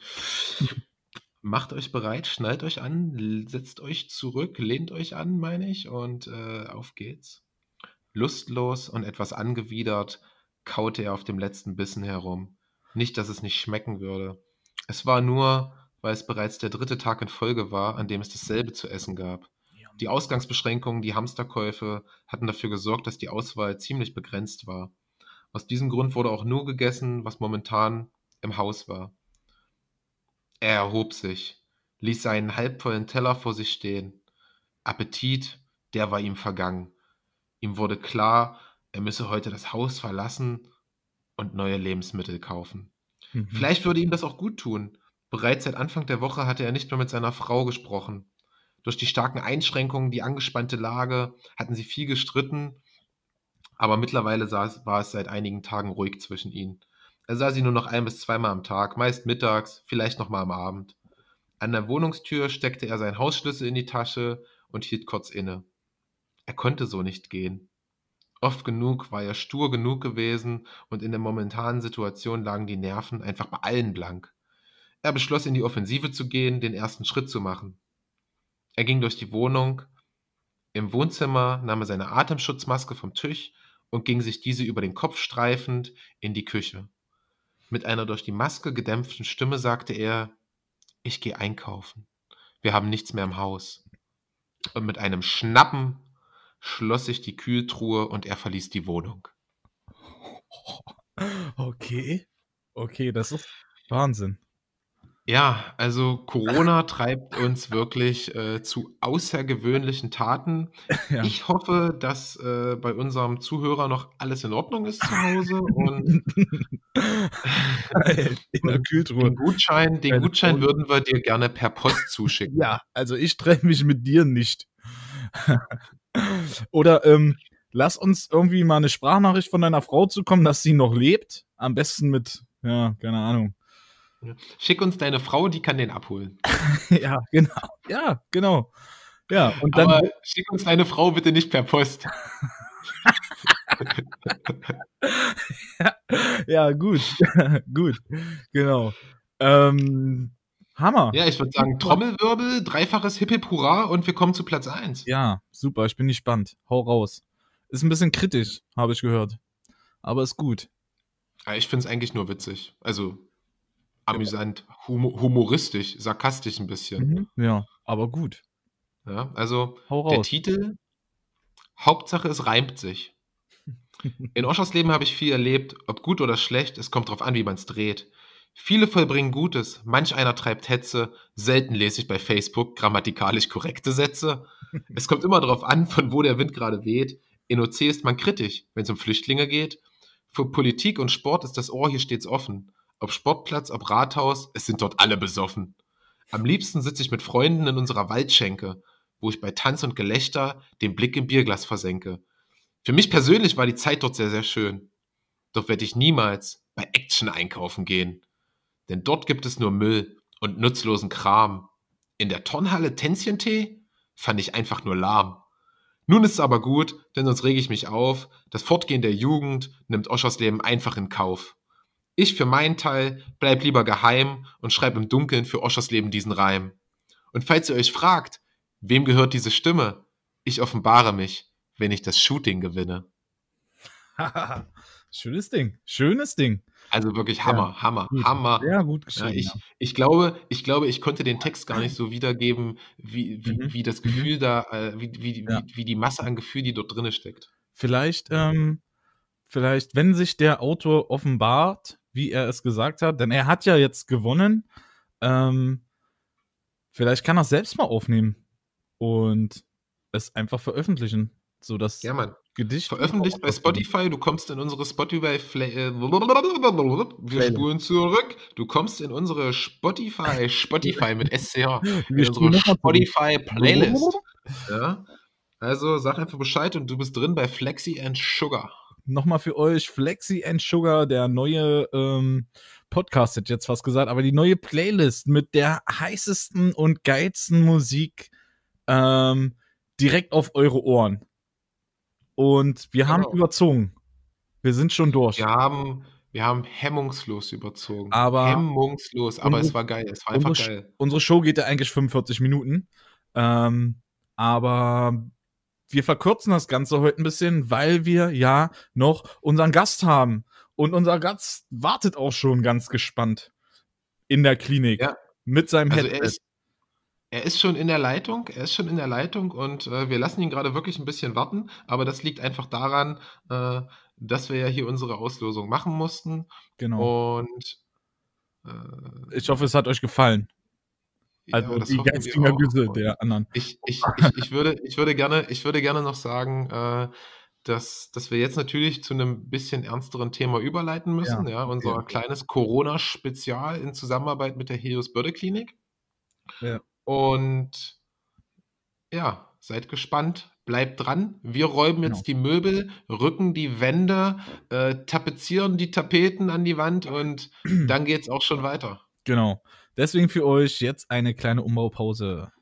macht euch bereit, schnallt euch an, setzt euch zurück, lehnt euch an, meine ich, und äh, auf geht's. Lustlos und etwas angewidert kaute er auf dem letzten Bissen herum. Nicht, dass es nicht schmecken würde. Es war nur, weil es bereits der dritte Tag in Folge war, an dem es dasselbe zu essen gab. Die Ausgangsbeschränkungen, die Hamsterkäufe hatten dafür gesorgt, dass die Auswahl ziemlich begrenzt war. Aus diesem Grund wurde auch nur gegessen, was momentan im Haus war. Er erhob sich, ließ seinen halbvollen Teller vor sich stehen. Appetit, der war ihm vergangen. Ihm wurde klar, er müsse heute das Haus verlassen und neue Lebensmittel kaufen. Mhm. Vielleicht würde ihm das auch gut tun. Bereits seit Anfang der Woche hatte er nicht mehr mit seiner Frau gesprochen. Durch die starken Einschränkungen, die angespannte Lage, hatten sie viel gestritten, aber mittlerweile es, war es seit einigen Tagen ruhig zwischen ihnen. Er sah sie nur noch ein bis zweimal am Tag, meist mittags, vielleicht noch mal am Abend. An der Wohnungstür steckte er seinen Hausschlüssel in die Tasche und hielt kurz inne. Er konnte so nicht gehen. Oft genug war er stur genug gewesen und in der momentanen Situation lagen die Nerven einfach bei allen blank. Er beschloss, in die Offensive zu gehen, den ersten Schritt zu machen. Er ging durch die Wohnung. Im Wohnzimmer nahm er seine Atemschutzmaske vom Tisch und ging sich diese über den Kopf streifend in die Küche. Mit einer durch die Maske gedämpften Stimme sagte er, ich gehe einkaufen. Wir haben nichts mehr im Haus. Und mit einem Schnappen schloss sich die Kühltruhe und er verließ die Wohnung. Okay. Okay, das ist Wahnsinn. Ja, also Corona treibt uns wirklich äh, zu außergewöhnlichen Taten. Ja. Ich hoffe, dass äh, bei unserem Zuhörer noch alles in Ordnung ist zu Hause und, In der Kühltruhe. den Gutschein, den Gutschein würden wir dir gerne per Post zuschicken. Ja, also ich treffe mich mit dir nicht. Oder ähm, lass uns irgendwie mal eine Sprachnachricht von deiner Frau zukommen, dass sie noch lebt. Am besten mit, ja, keine Ahnung. Schick uns deine Frau, die kann den abholen. ja, genau. Ja, genau. Ja, und dann. Aber schick uns deine Frau bitte nicht per Post. ja, gut. gut. Genau. Ähm, Hammer. Ja, ich würde sagen, Trommelwirbel, dreifaches Hip Hip Hurra und wir kommen zu Platz 1. Ja, super. Ich bin gespannt. Hau raus. Ist ein bisschen kritisch, habe ich gehört. Aber ist gut. Ja, ich finde es eigentlich nur witzig. Also amüsant, humo humoristisch, sarkastisch ein bisschen. Mhm. Ja, aber gut. Ja, also Hau der. Titel, Hauptsache es reimt sich. In Oschers Leben habe ich viel erlebt, ob gut oder schlecht, es kommt drauf an, wie man es dreht. Viele vollbringen Gutes, manch einer treibt Hetze, selten lese ich bei Facebook grammatikalisch korrekte Sätze. Es kommt immer darauf an, von wo der Wind gerade weht. In OC ist man kritisch, wenn es um Flüchtlinge geht. Für Politik und Sport ist das Ohr hier stets offen. Ob Sportplatz, ob Rathaus, es sind dort alle besoffen. Am liebsten sitze ich mit Freunden in unserer Waldschenke, wo ich bei Tanz und Gelächter den Blick im Bierglas versenke. Für mich persönlich war die Zeit dort sehr, sehr schön. Doch werde ich niemals bei Action einkaufen gehen. Denn dort gibt es nur Müll und nutzlosen Kram. In der Turnhalle Tänzchentee fand ich einfach nur lahm. Nun ist es aber gut, denn sonst rege ich mich auf. Das Fortgehen der Jugend nimmt Oschers Leben einfach in Kauf. Ich für meinen Teil bleib lieber geheim und schreib im Dunkeln für Oschers Leben diesen Reim. Und falls ihr euch fragt, wem gehört diese Stimme? Ich offenbare mich, wenn ich das Shooting gewinne. Schönes Ding. Schönes Ding. Also wirklich Hammer, Hammer, Gut. Hammer. Sehr gut Ja, geschrieben. ich, ja. ich, glaube, ich glaube, ich konnte den Text gar nicht so wiedergeben, wie, wie, Mhm. wie das Gefühl da, äh, wie, wie, Ja. wie, wie die Masse an Gefühl, die dort drin steckt. Vielleicht, ähm, vielleicht, wenn sich der Autor offenbart, wie er es gesagt hat, denn er hat ja jetzt gewonnen, ähm, vielleicht kann er es selbst mal aufnehmen und es einfach veröffentlichen, so das Ja, Mann. Gedicht Veröffentlicht bei Spotify, du kommst in unsere Spotify, äh, wir spulen zurück, du kommst in unsere Spotify, Spotify mit SCH, Wir in unsere. Spotify Playlist. Ja, also sag einfach Bescheid und du bist drin bei Flexi and Sugar. Nochmal für euch Flexi and Sugar, der neue ähm, Podcast, hätte jetzt fast gesagt, aber die neue Playlist mit der heißesten und geilsten Musik ähm, direkt auf eure Ohren. Und wir haben Genau. überzogen. Wir sind schon durch. Wir haben, wir haben hemmungslos überzogen. Aber- hemmungslos, aber Unsere- es war geil, es war einfach unsere, geil. unsere Show geht ja eigentlich 45 Minuten. Ähm, aber wir verkürzen das Ganze heute ein bisschen, weil wir ja noch unseren Gast haben. Und unser Gast wartet auch schon ganz gespannt in der Klinik Ja. mit seinem Also Headset. Er ist, schon in der Leitung, er ist schon in der Leitung und äh, wir lassen ihn gerade wirklich ein bisschen warten, aber das liegt einfach daran, äh, dass wir ja hier unsere Auslosung machen mussten genau. und äh, Ich hoffe, es hat euch gefallen. ja, Also das die geistigen auch. Güsse Und der anderen. Ich, ich, ich, ich, würde, ich, würde gerne, ich würde gerne noch sagen, äh, dass, dass wir jetzt natürlich zu einem bisschen ernsteren Thema überleiten müssen. Ja, unser okay. kleines Corona-Spezial in Zusammenarbeit mit der Helios Börde Klinik. Ja. Und ja, seid gespannt, bleibt dran. Wir räumen jetzt Genau. die Möbel, rücken die Wände, äh, tapezieren die Tapeten an die Wand und dann geht's auch schon weiter. Genau. Deswegen für euch jetzt eine kleine Umbaupause.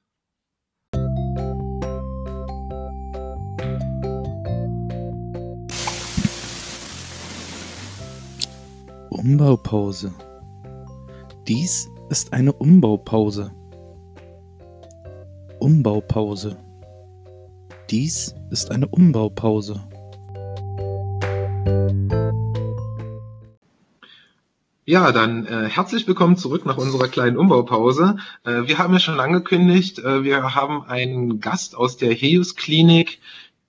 Umbaupause. Dies ist eine Umbaupause. Umbaupause. Dies ist eine Umbaupause. Ja, dann äh, herzlich willkommen zurück nach unserer kleinen Umbaupause. Äh, wir haben ja schon angekündigt, äh, wir haben einen Gast aus der Helios Klinik,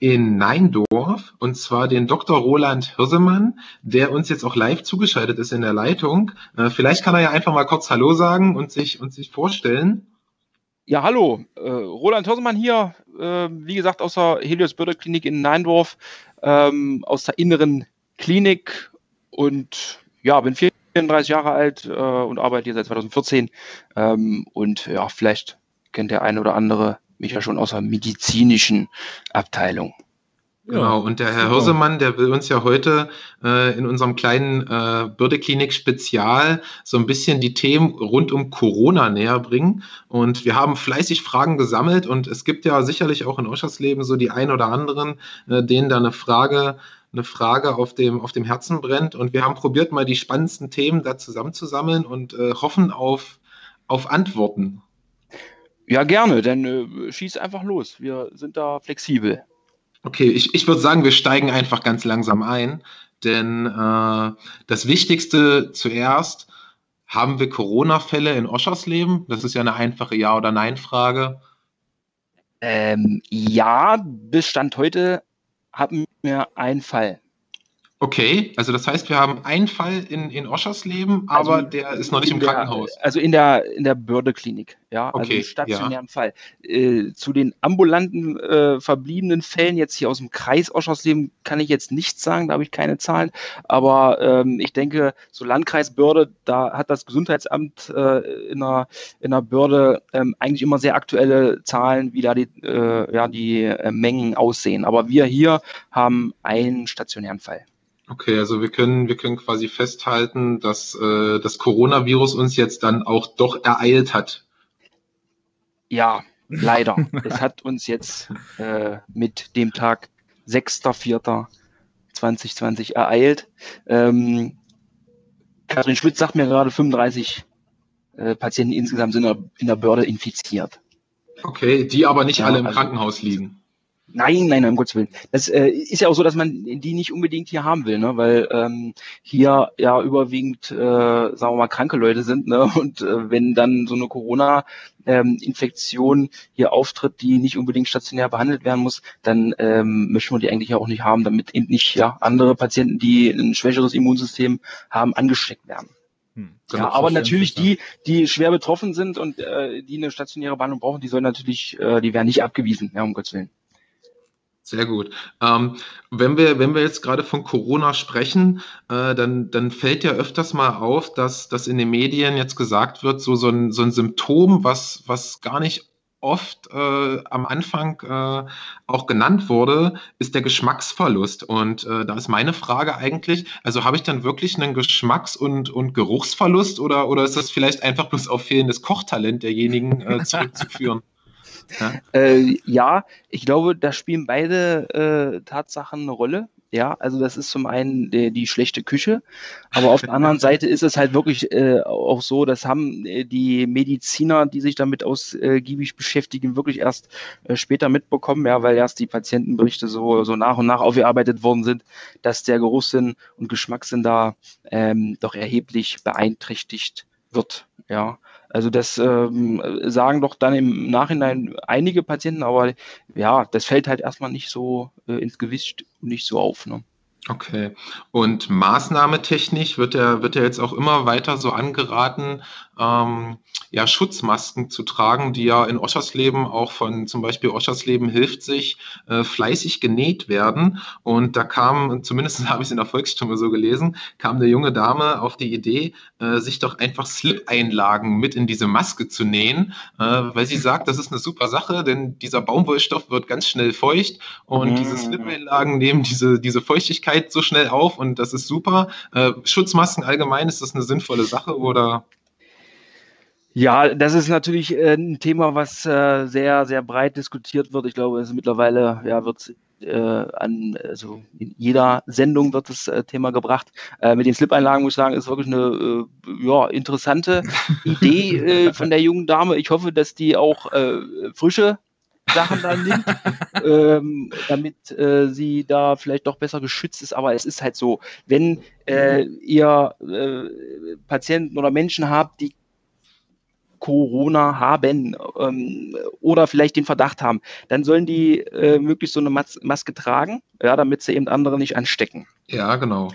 in Neindorf und zwar den Dr. Roland Hirsemann, der uns jetzt auch live zugeschaltet ist in der Leitung. Äh, vielleicht kann er ja einfach mal kurz Hallo sagen und sich, und sich vorstellen. Ja, hallo. Äh, Roland Hirsemann hier, äh, wie gesagt, aus der Helios Börderklinik in Neindorf, ähm, aus der inneren Klinik und ja, bin 34 Jahre alt äh, und arbeite hier seit 2014. Ähm, und ja, vielleicht kennt der eine oder andere mich ja schon aus der medizinischen Abteilung. Genau, und der Herr. Hirsemann, der will uns ja heute äh, in unserem kleinen äh, Bördeklinik-Spezial so ein bisschen die Themen rund um Corona näher bringen. Und wir haben fleißig Fragen gesammelt und es gibt ja sicherlich auch in Oschersleben so die ein oder anderen, äh, denen da eine Frage eine Frage auf dem, auf dem Herzen brennt. Und wir haben probiert, mal die spannendsten Themen da zusammenzusammeln und äh, hoffen auf, auf Antworten. Ja, gerne, denn äh, schieß einfach los. Wir sind da flexibel. Okay, ich, ich würde sagen, wir steigen einfach ganz langsam ein, denn äh, das Wichtigste zuerst, haben wir Corona-Fälle in Oschersleben? Das ist ja eine einfache Ja- oder Nein-Frage. Ähm, ja, bis Stand heute hatten wir einen Fall. Okay, also das heißt, wir haben einen Fall in, in Oschersleben, aber also der ist noch nicht im der, Krankenhaus. Also in der, in der Bördeklinik, ja, also okay, im stationären ja. Fall. Äh, zu den ambulanten äh, verbliebenen Fällen jetzt hier aus dem Kreis Oschersleben kann ich jetzt nichts sagen, da habe ich keine Zahlen, aber ähm, ich denke, so Landkreis Börde, da hat das Gesundheitsamt äh, in, der, in der Börde ähm, eigentlich immer sehr aktuelle Zahlen, wie da die, äh, ja, die äh, Mengen aussehen. Aber wir hier haben einen stationären Fall. Okay, also wir können, wir können quasi festhalten, dass äh, das Coronavirus uns jetzt dann auch doch ereilt hat. Ja, leider. es hat uns jetzt äh, mit dem Tag 6.4.2020 ereilt. Ähm, Kathrin Schmidt sagt mir gerade, 35 äh, Patienten insgesamt sind in der Börde infiziert. Okay, die aber nicht ja, alle im also, Krankenhaus liegen. Nein, nein, nein, um Gottes Willen. Das äh, ist ja auch so, dass man die nicht unbedingt hier haben will, ne? weil ähm, hier ja überwiegend, äh, sagen wir mal, kranke Leute sind. Ne? Und äh, wenn dann so eine Corona-Infektion ähm, hier auftritt, die nicht unbedingt stationär behandelt werden muss, dann ähm, möchten wir die eigentlich auch nicht haben, damit eben nicht ja, andere Patienten, die ein schwächeres Immunsystem haben, angesteckt werden. Hm, ja, aber natürlich die, die schwer betroffen sind und äh, die eine stationäre Behandlung brauchen, die sollen natürlich, äh, die werden nicht abgewiesen, ja, um Gottes Willen. Sehr gut. Ähm, wenn, wir, wenn wir jetzt gerade von Corona sprechen, äh, dann, dann fällt ja öfters mal auf, dass, dass in den Medien jetzt gesagt wird, so, so, ein, so ein Symptom, was, was gar nicht oft äh, am Anfang äh, auch genannt wurde, ist der Geschmacksverlust. Und äh, da ist meine Frage eigentlich, also habe ich dann wirklich einen Geschmacks- und, und Geruchsverlust oder, oder ist das vielleicht einfach bloß auf fehlendes Kochtalent derjenigen äh, zurückzuführen? Ja, äh, ja ich glaube, da spielen beide äh, Tatsachen eine Rolle. Ja, also das ist zum einen die, die schlechte Küche, aber auf der anderen Seite ist es halt wirklich äh, auch so, das haben äh, die Mediziner, die sich damit ausgiebig beschäftigen, wirklich erst äh, später mitbekommen, ja, weil erst die Patientenberichte so, so nach und nach aufgearbeitet worden sind, dass der Geruchssinn und Geschmackssinn da ähm, doch erheblich beeinträchtigt wird. Ja, also das ähm, sagen doch dann im Nachhinein einige Patienten, aber ja, das fällt halt erstmal nicht so äh, ins Gewicht nicht so auf. Ne? Okay. Und maßnahmetechnisch wird er, wird er jetzt auch immer weiter so angeraten, ähm, ja, Schutzmasken zu tragen, die ja in Oschersleben auch von zum Beispiel Oschersleben hilft sich äh, fleißig genäht werden. Und da kam, zumindest habe ich es in der Volksstimme so gelesen, kam eine junge Dame auf die Idee, äh, sich doch einfach Slip-Einlagen mit in diese Maske zu nähen, äh, weil sie sagt, das ist eine super Sache, denn dieser Baumwollstoff wird ganz schnell feucht und mhm. diese Slip-Einlagen nehmen diese, diese Feuchtigkeit so schnell auf und das ist super. Äh, Schutzmasken allgemein, ist das eine sinnvolle Sache oder? Ja, das ist natürlich äh, ein Thema, was äh, sehr, sehr breit diskutiert wird. Ich glaube, es mittlerweile ja, wird äh, an, also in jeder Sendung wird das äh, Thema gebracht. Äh, mit den Slip-Einlagen muss ich sagen, ist wirklich eine äh, ja, interessante Idee von der jungen Dame. Ich hoffe, dass die auch frische Sachen dann nimmt, ähm, damit sie da vielleicht doch besser geschützt ist. Aber es ist halt so, wenn ihr Patienten oder Menschen habt, die Corona haben ähm, oder vielleicht den Verdacht haben, dann sollen die äh, möglichst so eine Mas Maske tragen, ja, damit sie eben andere nicht anstecken. Ja, genau.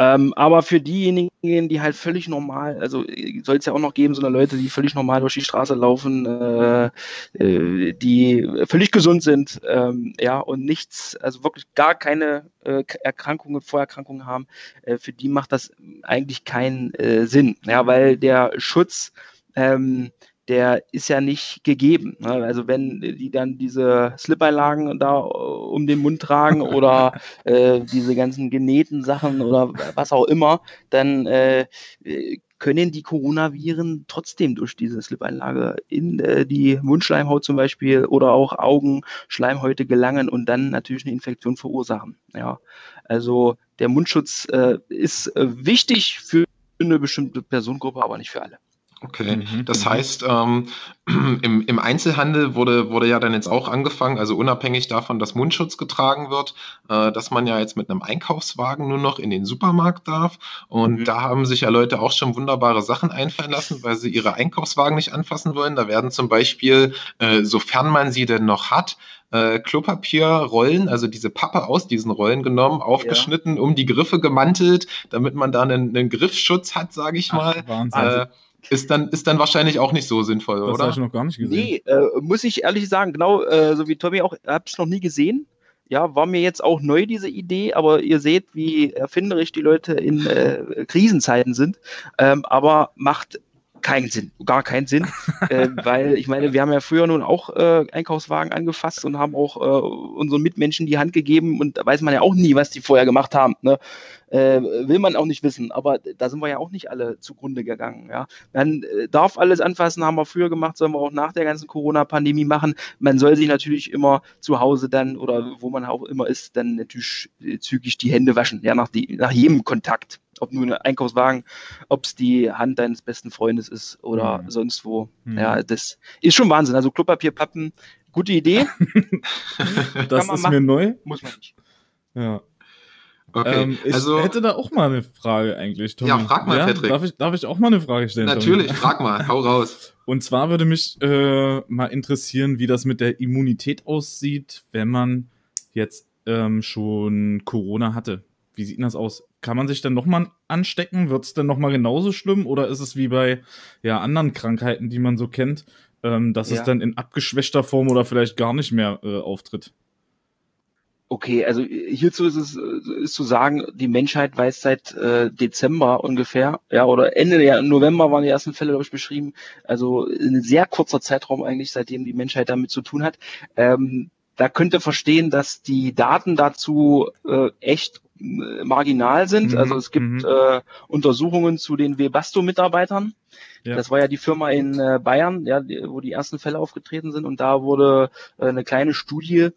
Ähm, aber für diejenigen, die halt völlig normal, also soll es ja auch noch geben, so eine Leute, die völlig normal durch die Straße laufen, äh, äh, die völlig gesund sind, ähm, ja, und nichts, also wirklich gar keine äh, Erkrankungen, Vorerkrankungen haben, äh, für die macht das eigentlich keinen äh, Sinn, ja, weil der Schutz ähm, der ist ja nicht gegeben. Ne? Also wenn die dann diese Slip-Einlagen da äh, um den Mund tragen oder äh, diese ganzen genähten Sachen oder was auch immer, dann äh, können die Coronaviren trotzdem durch diese Slip-Einlage in äh, die Mundschleimhaut zum Beispiel oder auch Augenschleimhäute gelangen und dann natürlich eine Infektion verursachen. Ja, also der Mundschutz äh, ist äh, wichtig für eine bestimmte Personengruppe, aber nicht für alle. Okay, mhm, das mhm. heißt, ähm, im, im, Einzelhandel wurde, wurde ja dann jetzt auch angefangen, also unabhängig davon, dass Mundschutz getragen wird, äh, dass man ja jetzt mit einem Einkaufswagen nur noch in den Supermarkt darf. Und mhm. da haben sich ja Leute auch schon wunderbare Sachen einfallen lassen, weil sie ihre Einkaufswagen nicht anfassen wollen. Da werden zum Beispiel, äh, sofern man sie denn noch hat, äh, Klopapierrollen, also diese Pappe aus diesen Rollen genommen, aufgeschnitten, ja. um die Griffe gemantelt, damit man da einen, einen Griffschutz hat, sage ich mal. Ach, Wahnsinn. Äh, ist dann, ist dann wahrscheinlich auch nicht so sinnvoll, das oder? Das habe ich noch gar nicht gesehen. Nee, äh, muss ich ehrlich sagen, genau, äh, so wie Tommy auch, habe ich noch nie gesehen. Ja, war mir jetzt auch neu, diese Idee, aber ihr seht, wie erfinderisch die Leute in äh, Krisenzeiten sind. Ähm, aber macht keinen Sinn, gar keinen Sinn, äh, weil ich meine, wir haben ja früher nun auch äh, Einkaufswagen angefasst und haben auch äh, unseren Mitmenschen die Hand gegeben und da weiß man ja auch nie, was die vorher gemacht haben. Ne? Äh, will man auch nicht wissen, aber da sind wir ja auch nicht alle zugrunde gegangen. Ja? Man äh, darf alles anfassen, haben wir früher gemacht, sollen wir auch nach der ganzen Corona-Pandemie machen. Man soll sich natürlich immer zu Hause dann oder wo man auch immer ist, dann natürlich äh, zügig die Hände waschen, ja, nach, die, nach jedem Kontakt ob nur ein Einkaufswagen, ob es die Hand deines besten Freundes ist oder mhm. sonst wo. Mhm. Ja, das ist schon Wahnsinn. Also Klopapier, Pappen, gute Idee. das ist machen. mir neu. Muss man nicht. Ja. Okay, ähm, ich also, hätte da auch mal eine Frage eigentlich, Tommy. Ja, frag mal, ja? Patrick. Darf ich, darf ich auch mal eine Frage stellen? Natürlich, Tommy? frag mal, hau raus. Und zwar würde mich äh, mal interessieren, wie das mit der Immunität aussieht, wenn man jetzt ähm, schon Corona hatte. Wie sieht denn das aus? Kann man sich dann nochmal anstecken? Wird es dann nochmal genauso schlimm? Oder ist es wie bei ja, anderen Krankheiten, die man so kennt, ähm, dass ja. es dann in abgeschwächter Form oder vielleicht gar nicht mehr äh, auftritt? Okay, also hierzu ist es ist zu sagen, die Menschheit weiß seit äh, Dezember ungefähr, ja, oder Ende der November waren die ersten Fälle, glaube ich, beschrieben. Also ein sehr kurzer Zeitraum eigentlich, seitdem die Menschheit damit zu tun hat. Ähm, da könnte verstehen, dass die Daten dazu äh, echt äh, marginal sind. Mhm, also es gibt mhm. äh, Untersuchungen zu den Webasto-Mitarbeitern. Ja. Das war ja die Firma in äh, Bayern, ja, die, wo die ersten Fälle aufgetreten sind. Und da wurde äh, eine kleine Studie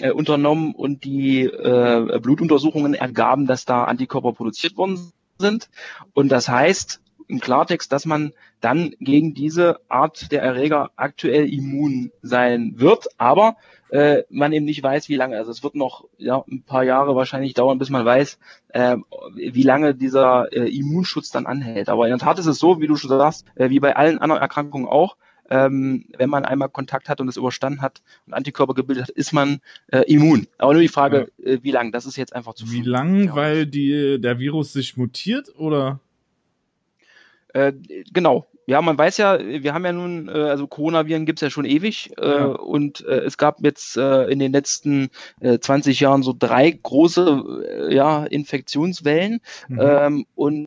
äh, unternommen und die äh, Blutuntersuchungen ergaben, dass da Antikörper produziert worden sind. Und das heißt im Klartext, dass man dann gegen diese Art der Erreger aktuell immun sein wird. Aber äh, man eben nicht weiß, wie lange. Also es wird noch ja, ein paar Jahre wahrscheinlich dauern, bis man weiß, äh, wie lange dieser äh, Immunschutz dann anhält. Aber in der Tat ist es so, wie du schon sagst, äh, wie bei allen anderen Erkrankungen auch, ähm, wenn man einmal Kontakt hat und es überstanden hat und Antikörper gebildet hat, ist man äh, immun. Aber nur die Frage, ja. äh, wie lang? Das ist jetzt einfach zu Wie lang, ja. weil die, der Virus sich mutiert oder? Äh, genau, ja, man weiß ja, wir haben ja nun, äh, also Coronaviren gibt es ja schon ewig äh, ja. und äh, es gab jetzt äh, in den letzten äh, 20 Jahren so drei große äh, ja, Infektionswellen mhm. ähm, und,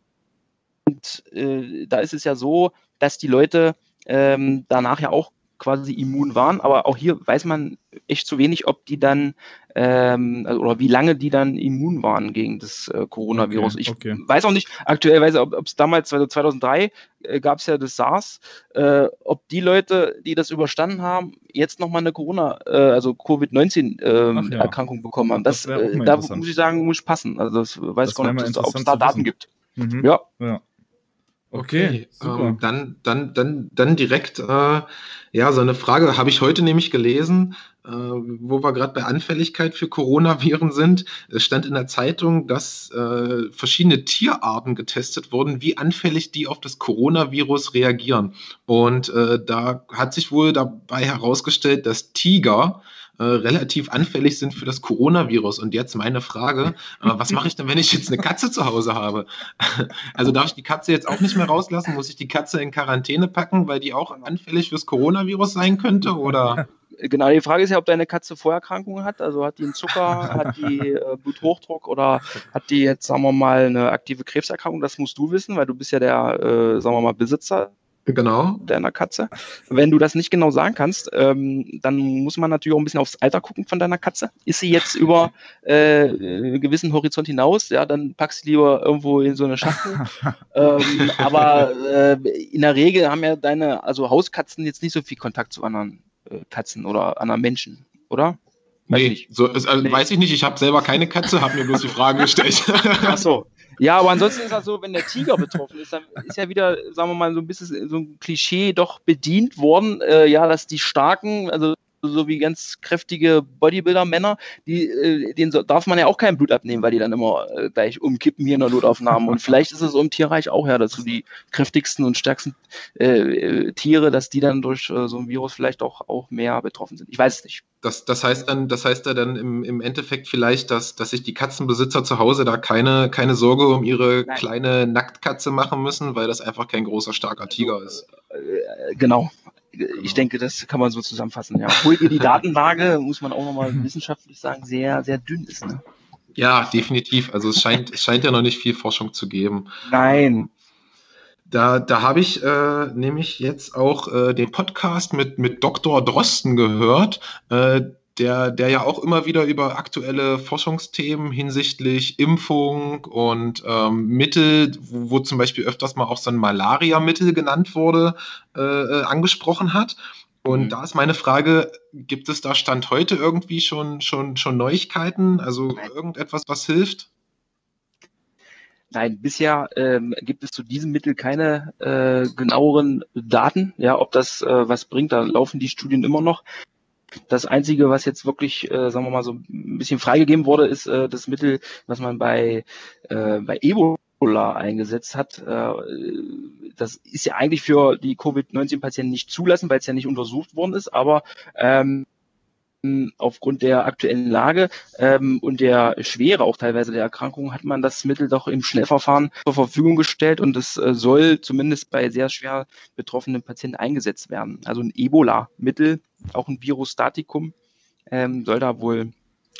und äh, da ist es ja so, dass die Leute ähm, danach ja auch quasi immun waren. Aber auch hier weiß man echt zu wenig, ob die dann ähm, also, oder wie lange die dann immun waren gegen das äh, Coronavirus. Okay, ich okay. weiß auch nicht, aktuell weiß ich, ob es damals, also 2003 äh, gab es ja das SARS, äh, ob die Leute, die das überstanden haben, jetzt nochmal eine Corona, äh, also Covid-19-Erkrankung ähm, ja. bekommen haben. Das, das äh, da muss ich sagen, muss passen. Also das weiß das gar nicht, ob es da Daten gibt. Mhm. Ja. ja. Okay, super. ähm, dann, dann, dann, dann direkt, äh, ja, so eine Frage habe ich heute nämlich gelesen, äh, wo wir gerade bei Anfälligkeit für Coronaviren sind. Es stand in der Zeitung, dass äh, verschiedene Tierarten getestet wurden, wie anfällig die auf das Coronavirus reagieren. Und äh, da hat sich wohl dabei herausgestellt, dass Tiger äh, relativ anfällig sind für das Coronavirus. Und jetzt meine Frage, äh, was mache ich denn, wenn ich jetzt eine Katze zu Hause habe? also darf ich die Katze jetzt auch nicht mehr rauslassen? Muss ich die Katze in Quarantäne packen, weil die auch anfällig fürs Coronavirus sein könnte? Oder? Genau, die Frage ist ja, ob deine Katze Vorerkrankungen hat. Also hat die einen Zucker, hat die äh, Bluthochdruck oder hat die jetzt, sagen wir mal, eine aktive Krebserkrankung? Das musst du wissen, weil du bist ja der, äh, sagen wir mal, Besitzer Genau. deiner Katze. Wenn du das nicht genau sagen kannst, ähm, dann muss man natürlich auch ein bisschen aufs Alter gucken von deiner Katze. Ist sie jetzt über äh, einen gewissen Horizont hinaus, ja, dann packst du lieber irgendwo in so eine Schachtel. ähm, aber äh, in der Regel haben ja deine, also Hauskatzen jetzt nicht so viel Kontakt zu anderen äh, Katzen oder anderen Menschen, oder? Weiß Nee, nicht. so, also, Nee. weiß ich nicht. Ich habe selber keine Katze, habe mir bloß die Frage gestellt. Ach so. Ja, aber ansonsten ist das so, wenn der Tiger betroffen ist, dann ist ja wieder, sagen wir mal, so ein bisschen so ein Klischee doch bedient worden, äh, ja, dass die starken, also so wie ganz kräftige Bodybuilder-Männer, die, äh, denen so, darf man ja auch kein Blut abnehmen, weil die dann immer äh, gleich umkippen hier in der Notaufnahme. Und vielleicht ist es so im Tierreich auch, ja, dass so die kräftigsten und stärksten äh, äh, Tiere, dass die dann durch äh, so ein Virus vielleicht auch, auch mehr betroffen sind. Ich weiß es nicht. Das, das heißt dann, das heißt ja dann im, im Endeffekt vielleicht, dass, dass sich die Katzenbesitzer zu Hause da keine, keine Sorge um ihre Nein. kleine Nacktkatze machen müssen, weil das einfach kein großer, starker Tiger ist. Äh, genau. Ich denke, das kann man so zusammenfassen. Ja. Obwohl die Datenlage, muss man auch nochmal wissenschaftlich sagen, sehr, sehr dünn ist. Ne? Ja, definitiv. Also es scheint, es scheint ja noch nicht viel Forschung zu geben. Nein. Da, da habe ich äh, nämlich jetzt auch äh, den Podcast mit, mit Dr. Drosten gehört, äh, der, der ja auch immer wieder über aktuelle Forschungsthemen hinsichtlich Impfung und ähm, Mittel, wo, wo zum Beispiel öfters mal auch so ein Malaria-Mittel genannt wurde, äh, äh, angesprochen hat. Und Mhm. da ist meine Frage, gibt es da Stand heute irgendwie schon, schon, schon Neuigkeiten? Also Nein. irgendetwas, was hilft? Nein, bisher ähm, gibt es zu diesem Mittel keine äh, genaueren Daten, ja, ob das äh, was bringt. Da laufen die Studien immer noch. Das Einzige, was jetzt wirklich, äh, sagen wir mal, so ein bisschen freigegeben wurde, ist äh, das Mittel, was man bei, äh, bei Ebola eingesetzt hat. Äh, das ist ja eigentlich für die Covid-19-Patienten nicht zulassen, weil es ja nicht untersucht worden ist, aber ähm, aufgrund der aktuellen Lage ähm, und der Schwere auch teilweise der Erkrankung hat man das Mittel doch im Schnellverfahren zur Verfügung gestellt und es äh, soll zumindest bei sehr schwer betroffenen Patienten eingesetzt werden. Also ein Ebola-Mittel, auch ein Virostatikum, ähm, soll da wohl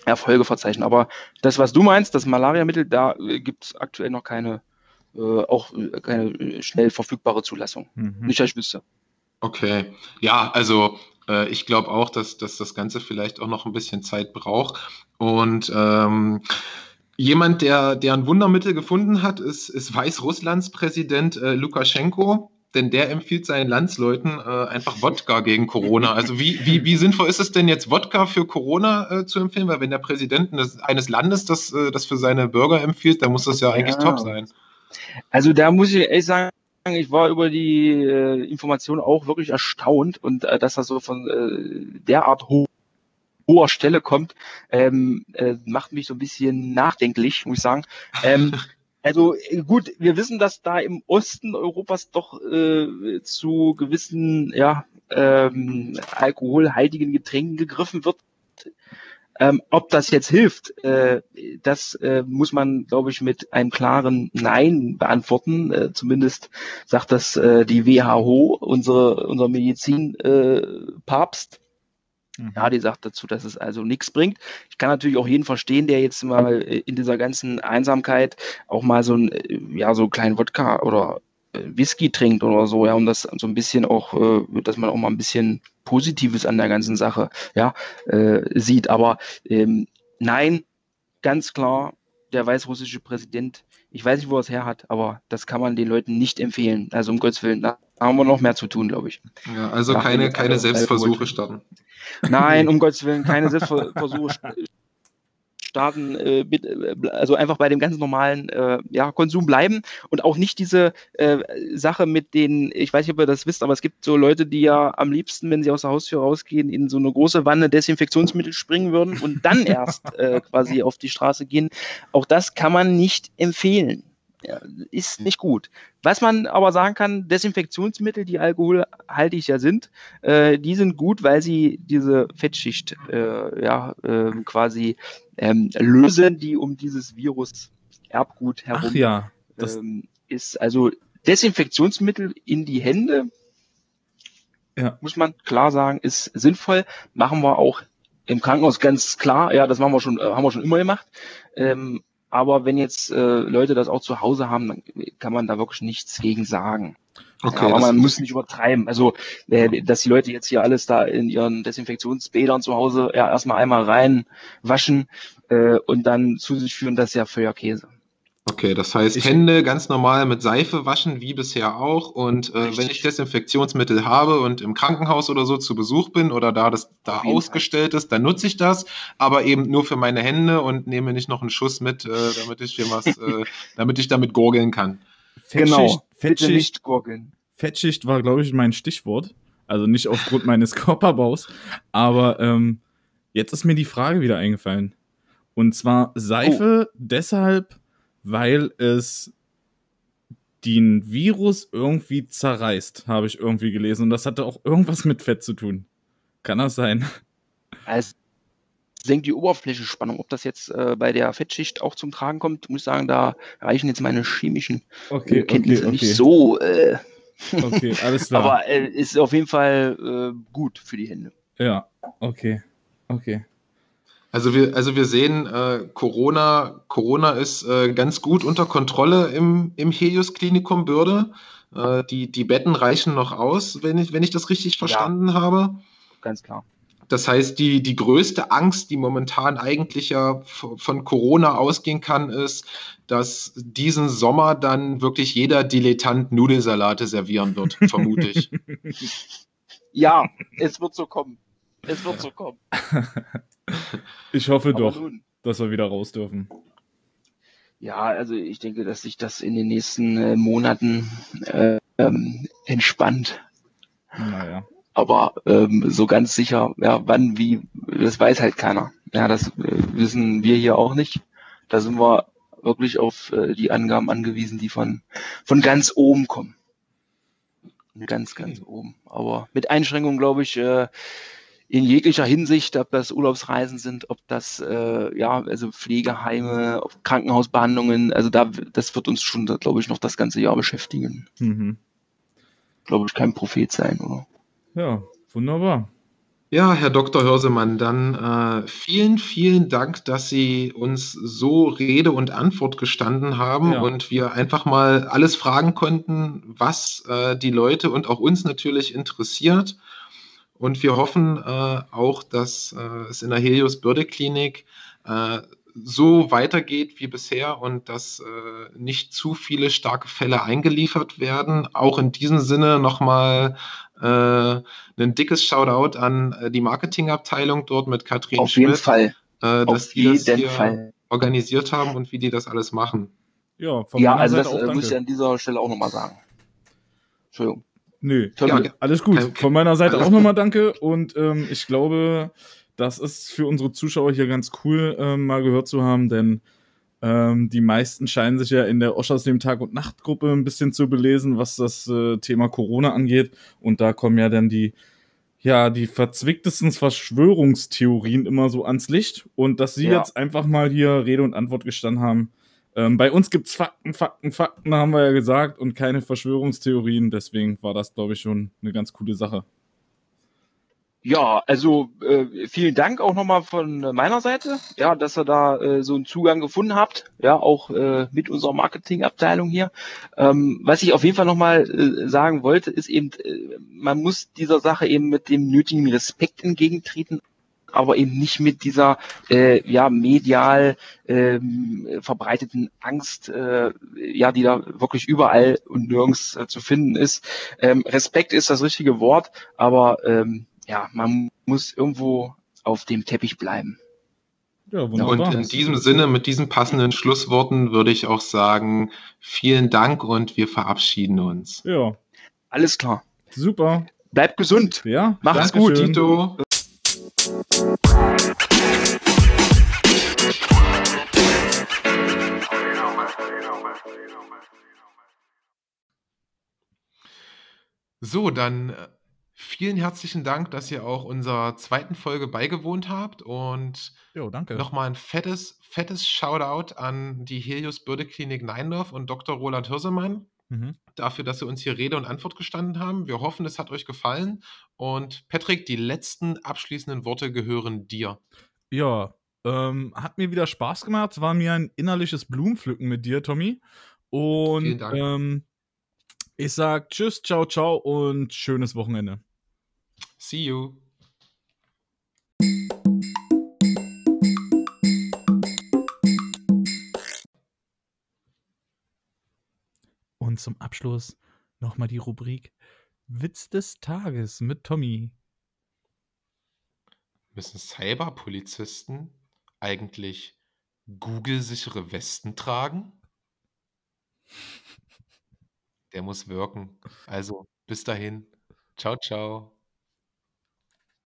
Erfolge verzeichnen. Aber das, was du meinst, das Malaria-Mittel, da äh, gibt es aktuell noch keine, äh, auch äh, keine schnell verfügbare Zulassung. Mhm. Nicht, dass ich wüsste. Okay, ja, also äh, ich glaube auch, dass, dass das Ganze vielleicht auch noch ein bisschen Zeit braucht. Und ähm, jemand, der, der ein Wundermittel gefunden hat, ist, ist Weißrusslands Präsident äh, Lukaschenko. Denn der empfiehlt seinen Landsleuten äh, einfach Wodka gegen Corona. Also wie, wie, wie sinnvoll ist es denn jetzt, Wodka für Corona äh, zu empfehlen? Weil wenn der Präsident eines, eines Landes das, äh, das für seine Bürger empfiehlt, dann muss das ja eigentlich Ja. top sein. Also da muss ich ehrlich sagen, ich war über die äh, Information auch wirklich erstaunt und äh, dass das so von äh, derart ho hoher Stelle kommt, ähm, äh, macht mich so ein bisschen nachdenklich, muss ich sagen. Ähm, also äh, gut, wir wissen, dass da im Osten Europas doch äh, zu gewissen ja, ähm, alkoholhaltigen Getränken gegriffen wird. Ähm, ob das jetzt hilft, äh, das äh, muss man, glaube ich, mit einem klaren Nein beantworten. Äh, zumindest sagt das äh, die WHO, unsere, unser Medizinpapst. Äh. Mhm. Ja, die sagt dazu, dass es also nichts bringt. Ich kann natürlich auch jeden verstehen, der jetzt mal äh, in dieser ganzen Einsamkeit auch mal so ein, äh, ja, so einen kleinen Wodka oder Whisky trinkt oder so, ja, um das so ein bisschen auch, äh, dass man auch mal ein bisschen Positives an der ganzen Sache, ja, äh, sieht. Aber ähm, nein, ganz klar, der weißrussische Präsident, ich weiß nicht, wo er es her hat, aber das kann man den Leuten nicht empfehlen. Also um Gottes Willen, da haben wir noch mehr zu tun, glaube ich. Ja, also Ja, keine, keine Selbstversuche starten. Nein, um Gottes Willen, keine Selbstversuche st- Staaten, äh, mit, äh, also einfach bei dem ganz normalen äh, ja, Konsum bleiben und auch nicht diese äh, Sache mit den, ich weiß nicht, ob ihr das wisst, aber es gibt so Leute, die ja am liebsten, wenn sie aus der Haustür rausgehen, in so eine große Wanne Desinfektionsmittel springen würden und dann erst äh, quasi auf die Straße gehen. Auch das kann man nicht empfehlen. Ist nicht gut. Was man aber sagen kann, Desinfektionsmittel, die alkoholhaltig ja sind, äh, die sind gut, weil sie diese Fettschicht äh, ja, äh, quasi ähm, lösen, die um dieses Virus Erbgut herum Ach ja, das, ähm, ist. Also Desinfektionsmittel in die Hände, Ja. muss man klar sagen, ist sinnvoll. Machen wir auch im Krankenhaus ganz klar. Ja, das machen wir schon, äh, haben wir schon immer gemacht. Ähm, aber wenn jetzt äh, Leute das auch zu Hause haben, dann kann man da wirklich nichts gegen sagen. Okay, ja, aber man muss nicht übertreiben. Also, äh, dass die Leute jetzt hier alles da in ihren Desinfektionsbädern zu Hause ja erstmal einmal reinwaschen äh, und dann zu sich führen, das ist ja völliger Käse. Okay, das heißt Ich- Hände ganz normal mit Seife waschen, wie bisher auch. Und äh, wenn ich Desinfektionsmittel habe und im Krankenhaus oder so zu Besuch bin oder da das da ausgestellt ist, dann nutze ich das, aber eben nur für meine Hände und nehme nicht noch einen Schuss mit, äh, damit ich hier was, äh, damit ich damit gurgeln kann. Fettschicht, Bitte Fettschicht, nicht gurgeln. Fettschicht war, glaube ich, mein Stichwort. Also nicht aufgrund meines Körperbaus. Aber ähm, jetzt ist mir die Frage wieder eingefallen. Und zwar Seife deshalb, weil es den Virus irgendwie zerreißt, habe ich irgendwie gelesen. Und das hatte auch irgendwas mit Fett zu tun. Kann das sein? Also, senkt die Oberflächenspannung. Ob das jetzt äh, bei der Fettschicht auch zum Tragen kommt, muss ich sagen, da reichen jetzt meine chemischen Okay, Kenntnisse okay, nicht okay. so. Äh, Okay, alles klar. aber äh, ist auf jeden Fall äh, gut für die Hände. ja, okay. Okay. Also wir, also wir sehen, äh, Corona, Corona ist äh, ganz gut unter Kontrolle im, im Helios Klinikum Bürde. Äh, die, die Betten reichen noch aus, wenn ich, wenn ich das richtig verstanden habe. Ganz klar. Das heißt, die, die größte Angst, die momentan eigentlich ja von Corona ausgehen kann, ist, dass diesen Sommer dann wirklich jeder Dilettant Nudelsalate servieren wird, vermute ich. Ja, es wird so kommen. Es wird so kommen. Ich hoffe Aber doch, nun, dass wir wieder raus dürfen. ja, also ich denke, dass sich das in den nächsten äh, Monaten äh, ähm, entspannt. Naja. Aber ähm, so ganz sicher, ja, wann, wie, das weiß halt keiner. Ja, das äh, wissen wir hier auch nicht. Da sind wir wirklich auf äh, die Angaben angewiesen, die von, von ganz oben kommen. Ganz, ganz oben. Aber mit Einschränkungen, glaube ich, äh, in jeglicher Hinsicht, ob das Urlaubsreisen sind, ob das, äh, ja, also Pflegeheime, ob Krankenhausbehandlungen, also da, das wird uns schon, glaube ich, noch das ganze Jahr beschäftigen. Mhm. Glaube ich, kein Prophet sein, oder? Ja, wunderbar. Ja, Herr Dr. Hörsemann, dann äh, vielen, vielen Dank, dass Sie uns so Rede und Antwort gestanden haben Ja. und wir einfach mal alles fragen konnten, was äh, die Leute und auch uns natürlich interessiert. Und wir hoffen äh, auch, dass äh, es in der Helios Bürde Klinik äh, so weitergeht wie bisher und dass äh, nicht zu viele starke Fälle eingeliefert werden. Auch in diesem Sinne nochmal äh, ein dickes Shoutout an äh, die Marketingabteilung dort mit Katrin Auf jeden Schmidt, Fall. äh, dass Auf die das jeden hier Fall. organisiert haben und wie die das alles machen. Ja, von Ja, also Seite das auch äh, muss ich an dieser Stelle auch nochmal sagen. Entschuldigung. Nö. Ja, alles gut. Kein- Von meiner Seite alles auch nochmal danke. Und ähm, ich glaube, das ist für unsere Zuschauer hier ganz cool, ähm, mal gehört zu haben, denn ähm, die meisten scheinen sich ja in der Oschersleben Tag- und Nachtgruppe ein bisschen zu belesen, was das äh, Thema Corona angeht. Und da kommen ja dann die, ja, die verzwicktesten Verschwörungstheorien immer so ans Licht. Und dass Sie Ja. jetzt einfach mal hier Rede und Antwort gestanden haben. Ähm, bei uns gibt's Fakten, Fakten, Fakten, haben wir ja gesagt, und keine Verschwörungstheorien. Deswegen war das, glaube ich, schon eine ganz coole Sache. Ja, also äh, vielen Dank auch nochmal von meiner Seite, ja, dass ihr da äh, so einen Zugang gefunden habt, ja, auch äh, mit unserer Marketingabteilung hier. Ähm, was ich auf jeden Fall nochmal äh, sagen wollte, ist eben, äh, man muss dieser Sache eben mit dem nötigen Respekt entgegentreten, aber eben nicht mit dieser äh, ja medial ähm, verbreiteten Angst, äh, ja, die da wirklich überall und nirgends äh, zu finden ist. Ähm, Respekt ist das richtige Wort, aber ähm, ja, man muss irgendwo auf dem Teppich bleiben. Ja, Und wunderbar. in diesem Sinne, mit diesen passenden Schlussworten würde ich auch sagen, vielen Dank und wir verabschieden uns. Ja, Alles klar. super. Bleibt gesund. Ja, Macht's gut, Tito. So, dann äh, vielen herzlichen Dank, dass ihr auch unserer zweiten Folge beigewohnt habt und Jo, danke. nochmal ein fettes, fettes Shoutout an die Helios Bürde-Klinik Neindorf und Dr. Roland Hirsemann Mhm. dafür, dass sie uns hier Rede und Antwort gestanden haben. Wir hoffen, es hat euch gefallen. Und Patrick, die letzten abschließenden Worte gehören dir. Ja, ähm, hat mir wieder Spaß gemacht. War mir ein innerliches Blumenpflücken mit dir, Tommy. Und Vielen Dank. Ähm, ich sag Tschüss, ciao, ciao und schönes Wochenende. See you. Und zum Abschluss nochmal die Rubrik Witz des Tages mit Tommy. Müssen Cyberpolizisten eigentlich Google-sichere Westen tragen? Der muss wirken. Also, bis dahin. Ciao, ciao.